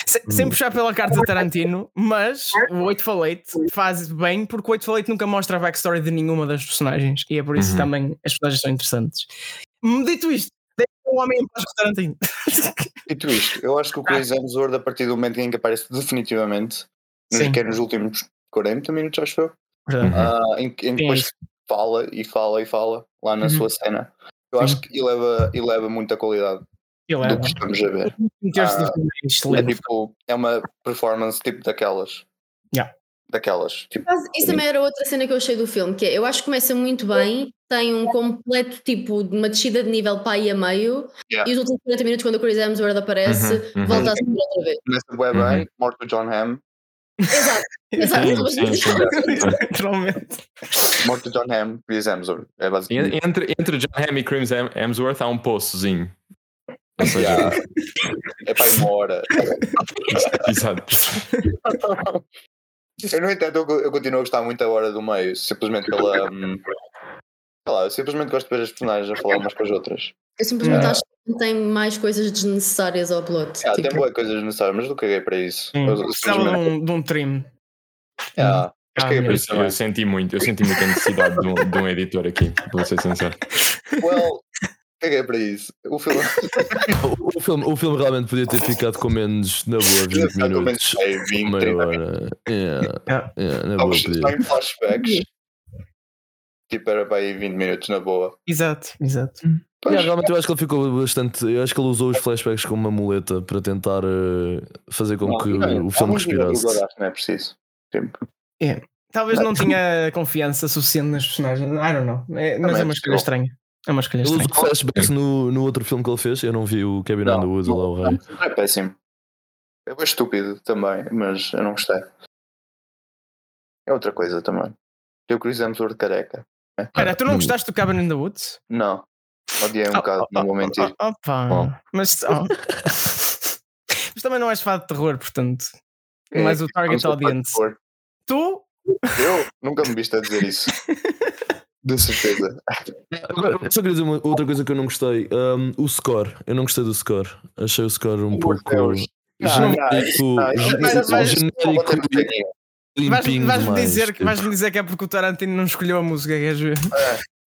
S4: sei.
S3: sem puxar pela carta de Tarantino, mas o 8 for 8 faz bem porque o 8 for 8 nunca mostra a backstory de nenhuma das personagens e é por isso uhum. também as personagens são interessantes. Dito isto, deixa o homem em paz com Tarantino. (laughs)
S4: Dito isto, eu acho que o Chris Hemsworth, a partir do momento em que aparece definitivamente, nos, que é nos últimos 40 minutos, acho eu, uh, em, em depois fala e fala e fala lá na uhum. sua cena. Eu Sim. acho que eleva, eleva muita qualidade eleva. do que estamos a ver. Ah, é, tipo, é uma performance tipo daquelas.
S3: Yeah.
S4: Daquelas. Tipo,
S2: Mas isso também era outra cena que eu achei do filme, que é, eu acho que começa muito bem, tem um completo tipo de uma descida de nível para aí a meio, yeah. e os últimos 40 minutos, quando o Chris Hemsworth aparece, uhum, uhum. volta a subir outra vez.
S4: Começa bem bem, uhum. morto John Hamm,
S2: Exato, (laughs) exato.
S1: Sim.
S3: Literalmente.
S4: Morto John Hamm, Chris Hemsworth. É
S1: basicamente. Entre, entre John Hamm e Chris Hemsworth há um poçozinho. Ou seja,
S4: Yeah. É para uma hora. (laughs)
S1: exato.
S4: Eu, no entanto, eu, eu continuo a gostar muito da hora do meio, simplesmente pela. Hum, sei lá, eu simplesmente gosto de ver as personagens a falar umas com as outras.
S2: Eu simplesmente
S3: É.
S2: acho que tem mais coisas desnecessárias ao plot.
S4: Ah,
S2: tipo,
S4: Tem boas coisas necessárias, mas não caguei para isso.
S3: Sim,
S4: Eu,
S3: Precisava de
S4: simplesmente,
S3: um, de um trim. Ah,
S4: caguei
S3: meu.
S4: para
S1: Por
S4: isso
S1: eu senti muito, eu senti muita necessidade de um, de um editor aqui, vou ser sincero.
S4: Well, caguei para isso. O filme.
S5: O, (laughs) o filme, o filme realmente podia ter ficado com menos, na boa, 20
S4: Exatamente,
S5: minutos.
S4: é 20,
S5: Meia
S4: 30
S5: hora. Yeah,
S3: Yeah.
S5: yeah, na boa, podia.
S4: flashbacks. Tipo, era para aí 20 minutos na boa.
S3: Exato, exato.
S5: Yeah, realmente eu acho que ele ficou bastante. Eu acho que ele usou os flashbacks como uma muleta para tentar eh, fazer com que o, o filme respirasse.
S4: Agora acho que não é preciso. Tipo,
S3: Talvez não tinha confiança suficiente nas personagens. I don't know. É- mas é
S4: é
S3: uma escolha estranha. É uma escolha
S5: Ele
S3: estranha.
S5: usou flashbacks no, no outro filme que ele fez. Eu não vi o Kevin
S4: Não,
S5: Underwood lá, o rei.
S4: é péssimo. É bem estúpido também, mas eu não gostei. É outra coisa também. Tem o Chris Hemsworth careca.
S3: Espera, tu não
S5: Hum.
S3: gostaste do Cabin in the Woods?
S4: Não. Odiei um
S3: Oh,
S4: bocado,
S3: oh,
S4: não vou
S3: oh,
S4: mentir.
S3: oh, Opa,
S1: Bom.
S3: mas, oh. (laughs) mas também não és fã de terror, portanto.
S4: É,
S3: Mas o
S4: não
S3: target audience. Tu?
S4: Eu nunca me viste a dizer isso. (laughs) De certeza.
S5: Agora, Só queria dizer uma, outra coisa que eu não gostei. Um, o score. Eu não gostei do score. Achei o score um pouco.
S4: Deus. Ah, não,
S5: genérico.
S4: Ah, isso-
S3: Mas-
S5: genérico
S3: Vais-
S5: limpinho
S3: Vais-me
S5: demais,
S3: dizer, que- vais-me dizer que é porque o Tarantino não escolheu a música, queres ver?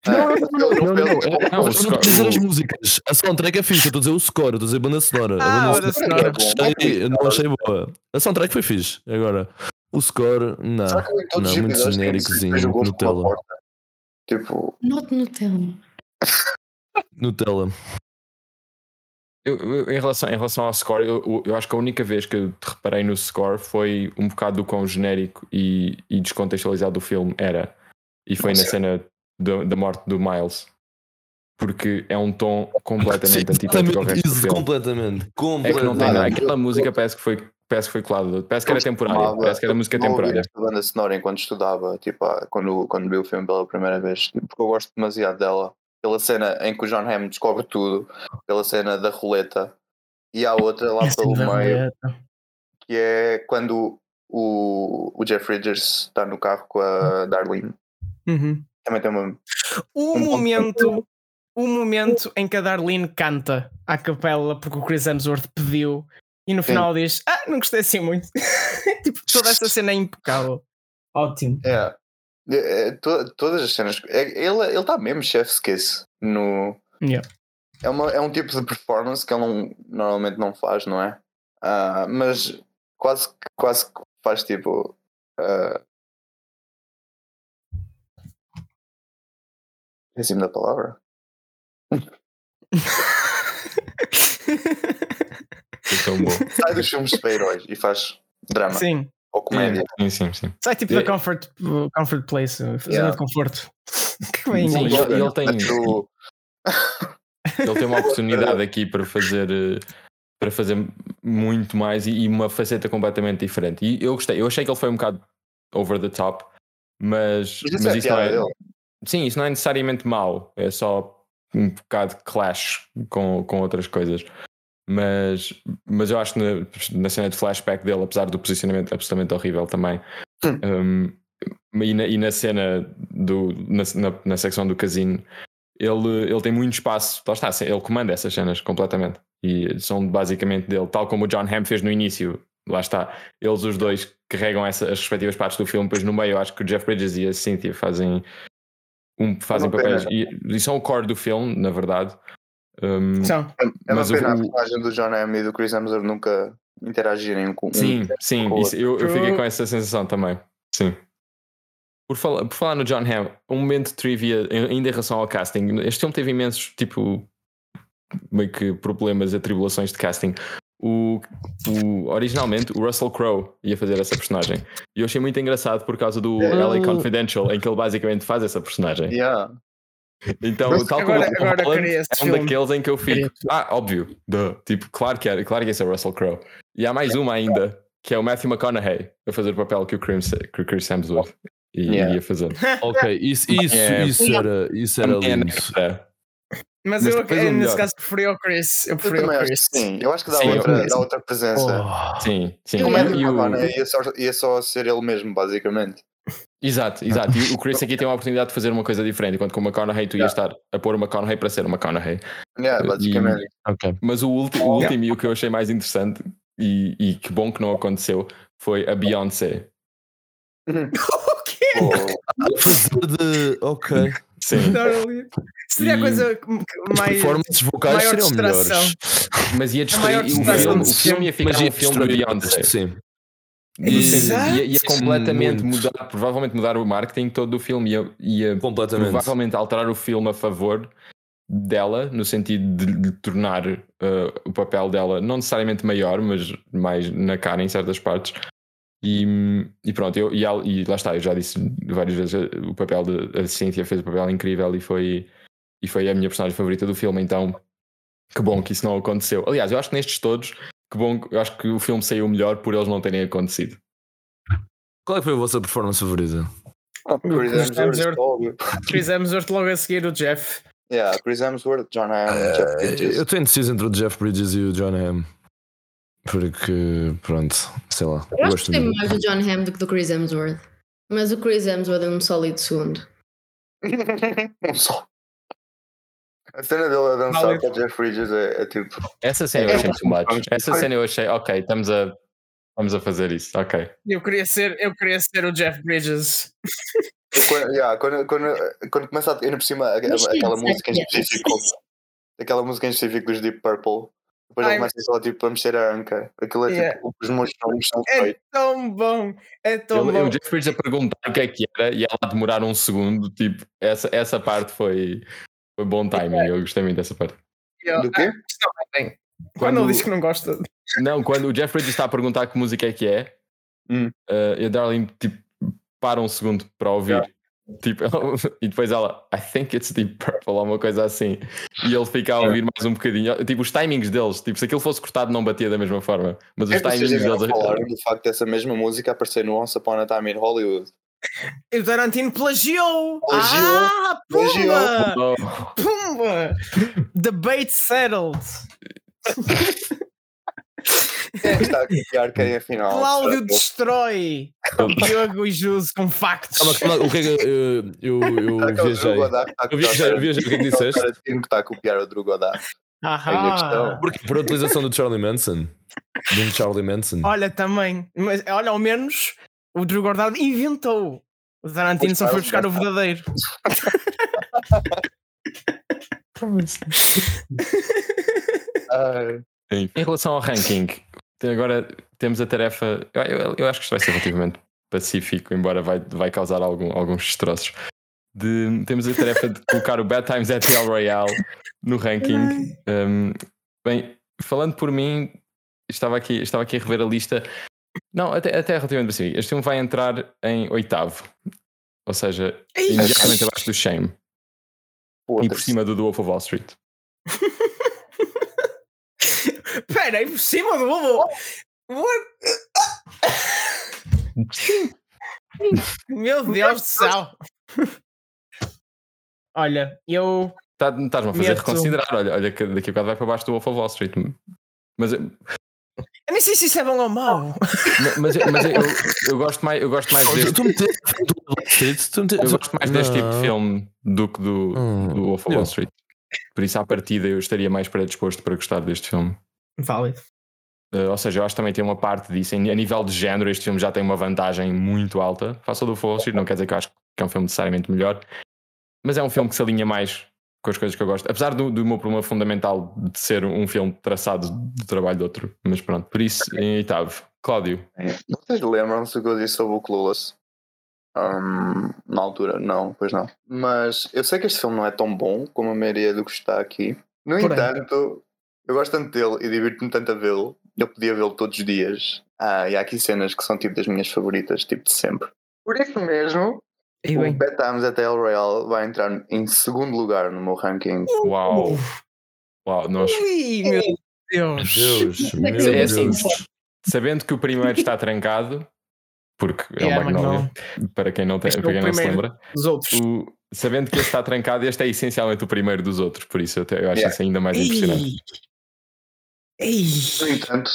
S4: Não, não, não,
S5: Não, não, não.
S1: O
S5: não estou a dizer as músicas. A soundtrack é fixe. Eu estou a dizer o score. Eu estou a dizer banda sonora.
S3: Ah,
S5: a banda sonora não achei boa. A soundtrack foi fixe. Agora, o score, não.
S4: Será que em todos os
S5: Não, muito genéricozinho, muito Nutella.
S4: Tipo,
S2: Nutella. (laughs)
S5: Nutella.
S1: Eu, eu- em, relação, em relação ao score, eu, eu- eu acho que a única vez que eu reparei no score foi um bocado do quão genérico e, e descontextualizado do filme era. E foi
S4: Não
S1: na
S4: sei.
S1: cena do- da morte do Miles. Porque é um tom (laughs) completamente
S5: Sim,
S1: antitético ao resto do filme.
S5: completamente.
S1: É que não tem
S5: completamente.
S1: nada. Aquela música parece que foi, parece que foi colada. Parece que era
S4: Eu
S1: temporária. Parece que era música
S4: eu
S1: temporária.
S4: esta banda sonora enquanto estudava, tipo, ah, quando, quando vi o filme pela primeira vez, porque eu gosto demasiado dela. Pela cena em que o John Hamm descobre tudo, pela cena da roleta, e há outra lá (laughs)
S3: Essa
S4: pelo meio,
S3: roleta.
S4: que é quando o, o Jeff Bridges está no carro com a Darlene.
S3: Uhum.
S4: Também tem uma.
S3: O
S4: Um ponto.
S3: momento, o momento em que a Darlene canta à capela porque o Chris Hemsworth pediu e no final diz: Ah, não gostei assim muito. (laughs) tipo, toda esta (laughs) cena é impecável. Ótimo.
S4: É. É, é, to- todas as cenas. é- ele está mesmo chef's kiss no.
S3: Yeah.
S4: É, uma, é um tipo de performance que ele não, normalmente não faz, não é? Ah, mas quase, que- quase faz tipo. ah, Esqueci-me da palavra.
S1: Foi tão bom.
S4: Sai dos filmes de super-heróis e faz drama
S3: Sim,
S4: ou comédia.
S1: Sim, sim, sim.
S3: sai tipo
S1: É.
S3: da comfort, comfort place, zona
S4: Yeah.
S3: de conforto. (laughs) que bem
S1: Sim, ele- ele tem- (laughs) Ele tem uma oportunidade aqui para fazer eh, para fazer muito mais e, uma faceta completamente diferente. E eu gostei, eu achei que ele foi um bocado over the top, mas,
S4: Mas isso
S1: mas
S4: é a
S1: isso não é.
S4: dele.
S1: Sim, isso não é necessariamente mau, é só um bocado clash com, com outras coisas. Mas, mas eu acho que na, na cena de flashback dele, apesar do posicionamento absolutamente horrível também, um, e, na, e na cena do, na, na, na secção do casino, ele, ele tem muito espaço, lá está, ele comanda essas cenas completamente e são basicamente dele, tal como o John Hamm fez no início. Lá está, eles os dois carregam essa, as respectivas partes do filme, pois no meio eu acho que o Jeff Bridges e a Cynthia fazem um, fazem papéis e, e são o core do filme, na verdade. Um,
S3: São.
S4: É, uma
S1: Mas o-
S4: pena a personagem do John Hamm e do Chris Hemsworth nunca interagirem com um.
S1: sim, sim,
S4: com
S1: isso- eu, eu fiquei com essa sensação também. Sim. Por falar, por falar no John Hamm, um momento de trivia ainda em relação ao casting. Este filme teve imensos, tipo, meio que problemas, atribulações de casting. O, o- originalmente, o Russell Crowe ia fazer essa personagem. E eu achei muito engraçado por causa do
S4: É.
S1: LA Confidential, em que ele basicamente faz essa personagem.
S4: Yeah.
S1: Então,
S4: Mas
S1: tal como
S3: agora-
S1: o
S3: agora
S1: Holland, é um
S3: filme.
S1: daqueles em que eu fico. Ah, óbvio. duh. Tipo, claro que, é, claro que esse é o Russell Crowe. E há mais uma ainda, que é o Matthew McConaughey, a fazer o papel que o Chris, que o Chris Hemsworth
S4: Yeah.
S1: iria fazer. (laughs)
S5: Ok, isso, isso,
S1: É.
S5: isso era, isso era
S1: É,
S5: lindo.
S1: é.
S3: Mas,
S1: Mas
S3: eu,
S1: o
S3: nesse caso, preferi o Chris. Eu
S4: Eu
S3: preferi o Chris.
S4: sim. Eu acho que dá,
S1: Sim, eu-
S4: outra, dá outra presença.
S5: Oh.
S1: Sim, sim.
S4: O
S1: E- o-
S4: McConaughey ia só, ia só ser ele mesmo, basicamente.
S1: Exato, exato. E o Chris aqui tem uma oportunidade de fazer uma coisa diferente, enquanto com o McConaughey tu ias estar a pôr o McConaughey para ser o McConaughey.
S4: Yeah,
S1: E-
S4: basicamente.
S5: Ok.
S1: Mas o, ulti- o último e o que eu achei mais interessante, e, e que bom que não aconteceu, foi a Beyoncé. (laughs)
S3: O quê?
S4: Oh,
S5: Fazer de. Ok. (laughs)
S1: Sim.
S3: Seria a
S1: E-
S3: coisa mais.
S5: performances vocais
S3: maior
S5: seriam
S3: distração.
S5: melhores.
S1: Mas ia distrair. O filme, o filme ia ficar
S5: Mas
S1: um filme da
S5: destruir
S1: Beyoncé.
S5: Sim.
S1: E
S3: Exato.
S1: ia, ia completamente
S5: Muito.
S1: mudar, provavelmente mudar o marketing todo do filme. Ia, ia
S5: Completamente.
S1: provavelmente alterar o filme a favor dela, no sentido de, de tornar uh, o papel dela não necessariamente maior, mas mais na cara em certas partes. E, e pronto, eu, e, ela- e lá está, eu já disse várias vezes uh, o papel de a Cynthia fez o papel incrível e foi, e foi a minha personagem favorita do filme, então que bom que isso não aconteceu. Aliás, eu acho que nestes todos, que bom, eu acho que o filme saiu melhor por eles não terem acontecido.
S5: Qual é que foi a vossa performance favorita?
S4: oh, Chris
S3: Chris
S4: Hemsworth.
S3: Logo a seguir o Jeff.
S4: Yeah, Chris Hemsworth, John Hamm, Jeff
S5: Eh,
S4: Bridges.
S5: eu estou indeciso entre o Jeff Bridges e o John Hamm. Porque, pronto, sei lá.
S2: Eu acho que
S5: muito.
S2: mais do John Hamm do que do Chris Hemsworth. Mas o Chris Hemsworth é um sólido segundo. (laughs)
S4: Um só. A cena dele a dançar com o Jeff Bridges é, é tipo.
S1: Essa cena eu achei too much. Essa cena eu achei, ok, estamos a, estamos a fazer isso, ok.
S3: Eu queria ser, eu queria ser o Jeff Bridges.
S4: Quando, yeah, quando, quando, quando começa a. Ainda por cima, a-
S2: sim,
S4: aquela música em específico. Aquela música em específico dos Deep Purple. Depois ele começa só tipo a mexer a anca. Aquilo é
S3: Yeah.
S4: tipo. Os meus sons são
S3: É
S4: feitos.
S3: tão bom, é tão
S1: Ele,
S3: bom.
S1: o Jeff Bridges a perguntar o que é que era e ela a demorar um segundo, tipo, essa, essa parte foi, foi bom timing, eu gostei muito dessa parte.
S3: Eu-
S4: Do quê?
S3: Ah, está bem. Quando
S1: Quando-
S3: ele disse que não gosta.
S1: Não, quando o Jeff Bridges está a perguntar que música é que é,
S4: Hum.
S1: eh, e a Darlene tipo, para um segundo para ouvir. Tipo, (laughs) e depois ela, I think it's Deep Purple, ou uma coisa assim. E ele fica a ouvir mais um bocadinho. Tipo, os timings deles, tipo, se aquilo fosse cortado, não batia da mesma forma. Mas os
S4: É
S1: timings deles.
S4: falaram do facto dessa mesma música aparecer no Once Upon a Time in Hollywood.
S3: E o Tarantino plagiou.
S4: Plagiou.
S3: Ah,
S4: Plagiou.
S3: pumba!
S1: Oh,
S3: Pumba! Debate settled.
S4: Quem está a copiar quem afinal?
S3: Cláudio destrói. Diogo e Jus com factos.
S5: Calma, calma, o que é que eu, eu, eu
S4: é o
S5: viajei? Eu viajei, eu viajei, o que é que
S4: É o
S5: disseste?
S4: Tarantino que está a copiar o questão.
S3: Ahá.
S5: Porque por utilização do Charlie Manson. De um Charlie Manson.
S3: Olha, também. Mas olha, ao menos o Drew Gordado inventou. O Tarantino
S4: Pois
S3: só foi buscar o verdadeiro.
S1: Em relação ao ranking, agora temos a tarefa. Eu, eu- eu acho que isto vai ser relativamente pacífico, embora vai, vai causar algum- alguns destroços. De- temos a tarefa de colocar o Bad Times at El Royale no ranking. Um, bem, falando por mim, estava aqui, estava aqui a rever a lista. Não, até, até relativamente pacífico. Este filme vai entrar em oitavo, ou seja, imediatamente abaixo do Shame e por cima do The Wolf of Wall Street. (laughs)
S3: Espera, aí por cima do ovo. What? Meu Deus do céu. Olha, eu.
S1: Tá- Estás-me a fazer reconsiderar. Olha, olha que daqui a bocado vai para baixo do Wolf of Wall Street. Mas,
S3: Eu nem sei se isso é bom ou mau.
S1: mas, mas eu, eu gosto mais, eu gosto mais deste, eu gosto mais deste tipo de filme do que do,
S5: Hum,
S1: do Wolf of Wall Street. Por isso, à partida, eu estaria mais predisposto para gostar deste filme.
S3: Válido.
S1: Uh, ou seja, eu acho que também tem uma parte disso. Em- A nível de género, este filme já tem uma vantagem muito alta. Face ao do Wall Street, não quer dizer que eu acho que é um filme necessariamente melhor, mas é um filme que se alinha mais com as coisas que eu gosto. Apesar do, do meu problema fundamental de ser um filme traçado do trabalho de outro. Mas pronto, por isso, em oitavo. Cláudio,
S4: Vocês lembram-se do que eu disse sobre o Clueless? Hum, na altura, não, pois não. Mas eu sei que este filme não é tão bom como a maioria do que está aqui. No
S3: Porém.
S4: entanto, eu gosto tanto dele e divirto-me tanto a vê-lo. Eu podia vê-lo todos os dias. Ah, e há aqui cenas que são tipo das minhas favoritas, tipo de sempre. Por isso mesmo,
S3: E
S4: o
S3: bem.
S4: Bad Times at El Royale vai entrar em segundo lugar no meu ranking.
S1: uau, uau, nós.
S3: Ui, meu Deus.
S5: Deus, meu
S1: É assim,
S5: Deus.
S1: sabendo que o primeiro está trancado, porque é
S3: É,
S1: o Magnolia, para quem não, tem,
S3: Este é
S1: para
S3: o
S1: quem não se lembra,
S3: Os outros.
S1: o, sabendo que este está trancado, este é essencialmente o primeiro dos outros, por isso eu, te- eu acho
S4: Yeah.
S1: isso ainda mais impressionante.
S3: Ei. Ei.
S4: No entanto,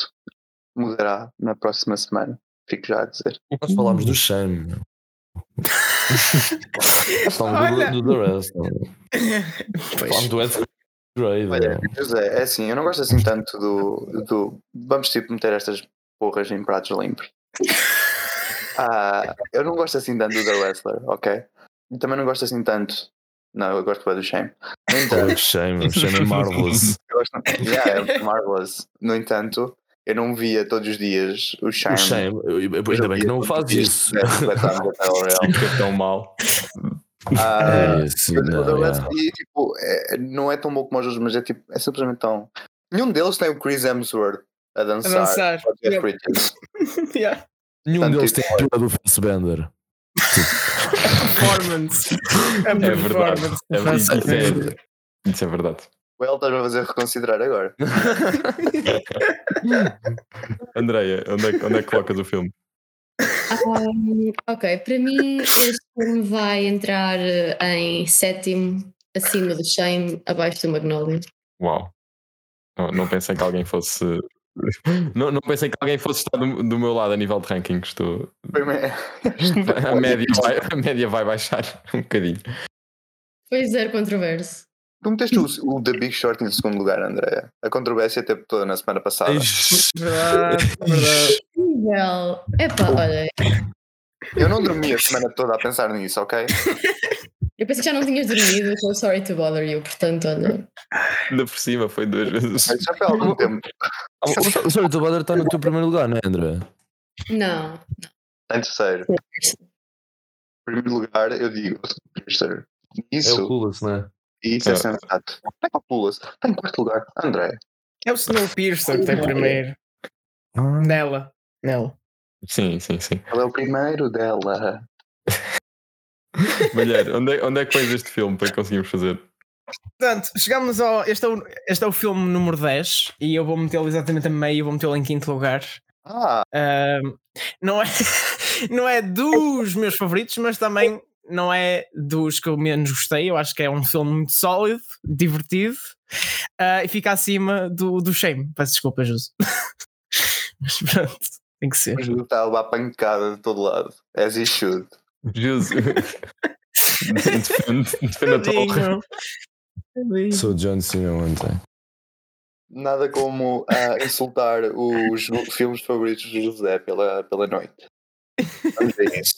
S4: mudará na próxima semana. Fico já a dizer.
S5: Nós falámos do Shame.
S3: Olha.
S5: do, do The Rest. meu. (laughs) Falámos do Ed.
S4: Olha. José, é assim, eu não gosto assim tanto do. do vamos tipo meter estas porras em pratos limpos. (laughs) Ah, eu não gosto assim tanto do The Wrestler, ok? E também não gosto assim tanto. Não, eu gosto bem do Shame. No entanto,
S5: que Shame. o Shame é marvelous. (laughs)
S4: eu gosto, yeah, é marvelous. No entanto, eu não via todos os dias o Shame.
S5: O Shame. eu- eu- Ainda bem que não faz isso.
S4: É, (laughs) Royale.
S1: Fica tão mal.
S4: Ah,
S5: É não,
S4: e tipo, é- não é tão bom como os outros, mas é tipo, é simplesmente tão. Nenhum deles tem o Chris Hemsworth a
S3: A
S4: dançar.
S3: dançar.
S4: o Jeff
S3: Yeah. Yeah.
S5: Nenhum
S4: Portanto,
S5: deles tem
S4: tipo,
S5: a altura do Fassbender. (laughs)
S3: Performance. A
S1: É verdade.
S3: performance.
S1: É verdade. Isso, é, isso é verdade.
S4: Well, estás a fazer reconsiderar agora. (laughs)
S1: Andreia, onde é, que- onde é que colocas o filme?
S2: Um, ok, para mim este filme vai entrar eh, em sétimo, acima do Shame, abaixo do Magnolia.
S1: Uau. Não, não pensei que alguém fosse. Não, não pensei que alguém fosse estar do, do meu lado a nível de ranking. Estou... (laughs) A, média vai, a média vai baixar um bocadinho.
S2: Foi zero controverso.
S4: Tu meteste o, o The Big Short em segundo lugar, André. A controvérsia teve toda na semana passada.
S3: Verdade, verdade.
S2: Well, epá, olha,
S4: Eu não dormi a semana toda a pensar nisso, ok?
S2: eu pensei que já não tinhas dormido, so sorry to bother you, portanto, olha.
S1: Ainda por cima, foi duas vezes.
S4: Mas Já foi há algum tempo.
S5: O o Sorry, o Bader está no teu primeiro lugar, não é, André?
S2: Não,
S4: Em terceiro. Em primeiro lugar, eu digo Piercer.
S5: É o
S4: Isso,
S5: Pulas, não é?
S4: Isso é
S1: É.
S4: sensato. Como é que pulas? Está em quarto lugar. André.
S3: É o Snowpiercer que tem primeiro. Nela. Nela.
S1: Sim, sim, sim.
S4: Ele é o primeiro dela. (laughs)
S1: Mulher, onde é, onde é que pões este filme para que conseguimos fazer?
S3: Portanto, chegamos ao. Este é, o, este é o filme número 10 e eu vou metê-lo exatamente a meio, vou metê-lo em quinto lugar.
S4: Ah,
S3: Ahm, não, é, (laughs) não é dos meus favoritos, mas também não é dos que eu menos gostei. Eu acho que é um filme muito sólido, divertido ah, e fica acima do, do Shame. Peço desculpa, Jus. (laughs) mas pronto, tem que ser.
S4: o Júlio está a levar pancada de todo lado. As he should.
S1: Jesus. (laughs) defende, defende a.
S3: Tadinho.
S5: Sou John Cena ontem.
S4: Nada como ah, insultar os filmes favoritos do José pela, pela noite. Vamos ver isso.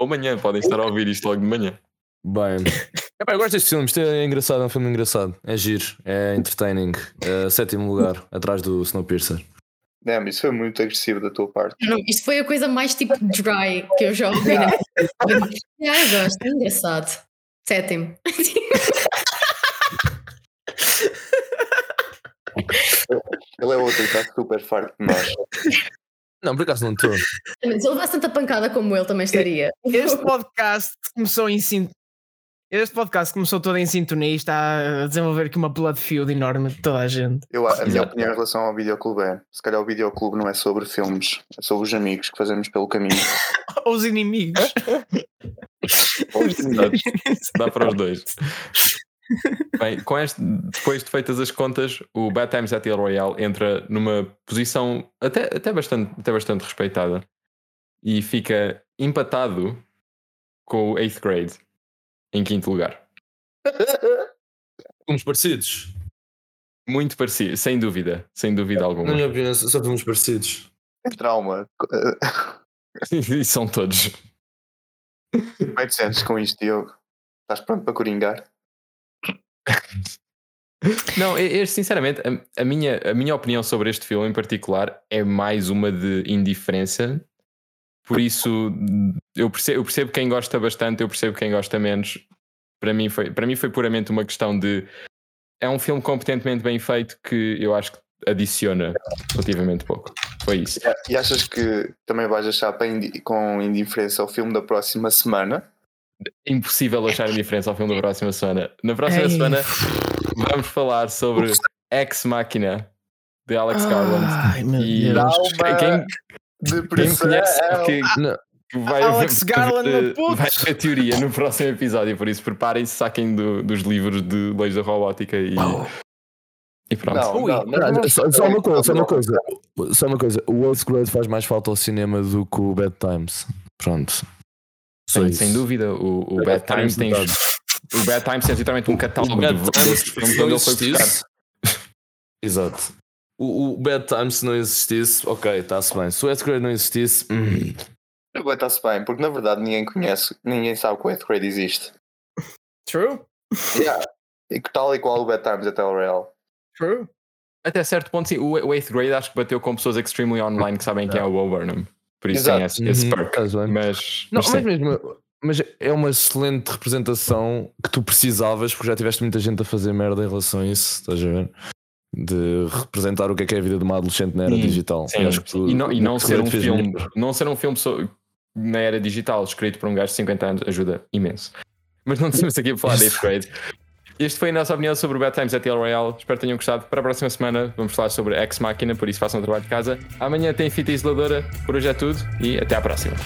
S1: Ou amanhã, podem estar a ouvir isto logo de manhã.
S5: Bem, (laughs) Epá, eu gosto deste filme. Isto é engraçado, é um filme engraçado. É giro, é entertaining. É sétimo lugar, (laughs) atrás do Snowpiercer.
S4: Damn, isso foi muito agressivo da tua parte.
S2: não, isto foi a coisa mais tipo dry que eu já ouvi na minha (laughs) vida. Ah, eu gosto, é engraçado. Sétimo.
S4: Ele é outro que está super farto de nós.
S5: Não, por acaso não estou.
S2: Se ele levasse tanta pancada como ele, também estaria.
S3: Este podcast começou em sin- Este podcast começou todo em sintonia e está a desenvolver aqui uma blood feud enorme de toda a gente.
S4: Eu, a minha opinião em relação ao videoclube é: se calhar o videoclube não é sobre filmes, é sobre os amigos que fazemos pelo caminho. (laughs)
S3: Os inimigos.
S1: Dá para os dois. (laughs) Bem, com este, depois de feitas as contas, o Bad Times at El Royale entra numa posição até, até, bastante, até bastante respeitada e fica empatado com o 8th grade em quinto lugar.
S5: Filmes parecidos.
S1: Muito parecido, sem dúvida, sem dúvida
S5: Na
S1: alguma.
S5: minha opinião, são filmes parecidos.
S4: Trauma. (laughs)
S1: e são todos.
S4: Como é que te sentes com isto, Diogo? Estás pronto para coringar? (laughs)
S1: Não, este, sinceramente, a, a minha, a minha opinião sobre este filme em particular é mais uma de indiferença. Por isso, eu percebo, eu percebo quem gosta bastante, eu percebo quem gosta menos. Para mim, foi, para mim foi puramente uma questão de. É um filme competentemente bem feito que eu acho que adiciona relativamente pouco. Foi isso.
S4: E achas que também vais achar com indiferença o filme da próxima semana?
S1: Impossível achar indiferença ao filme da próxima semana. Na próxima
S3: Ei.
S1: semana vamos falar sobre Ex Machina de Alex Garland.
S3: Ai, meu
S1: E
S3: Deus.
S1: quem, quem conhece que que vai,
S3: Alex Garland,
S1: vai, vai ter teoria no próximo episódio, por isso preparem-se, saquem do- dos livros de Leis da Robótica e, e pronto.
S4: Não,
S5: Ui,
S4: não, não-
S5: só, só uma coisa, só uma coisa. Só uma coisa. O Eighth Grade faz mais falta ao cinema do que o Bad Times. Pronto.
S1: Sem, sem dúvida, o, o
S5: É
S1: Bad
S5: bad
S1: Times tem.
S5: Times,
S1: O Bad Times tem literalmente um catálogo de onde ele foi buscar. (laughs)
S5: Exato. O, o Bad Times, se não existisse, ok, está-se bem. Se o Eighth Grade não existisse, hum,
S4: Está-se bem, porque na verdade ninguém conhece, ninguém sabe que o Eighth Grade existe.
S3: True,
S4: Yeah. E que tal e qual o Bad Times até o Real.
S3: true.
S1: Até certo ponto, sim. O, o 8th grade acho que bateu com pessoas extremely online que sabem quem é o Bo Burnham. Por isso tem esse, esse
S5: uhum,
S1: perk.
S5: bem.
S1: Mas,
S5: Não,
S1: mas
S5: mesmo. Mas é uma excelente representação que tu precisavas, porque já tiveste muita gente a fazer merda em relação a isso, estás a ver? De representar o que é que é a vida de uma adolescente na era
S1: Sim,
S5: digital.
S1: Sim,
S5: E acho que tu-
S1: e não, e
S5: o
S1: não ser um filme, não ser um filme só na era digital, escrito por um gajo de 50 anos, ajuda imenso. Mas não (laughs) estamos aqui a falar de (laughs) 8th grade. Este foi a nossa opinião sobre o Bad Times at El Royale. Espero que tenham gostado. Para a próxima semana vamos falar sobre Ex Machina, por isso façam o trabalho de casa. Amanhã tem fita isoladora. Por hoje é tudo e até à próxima.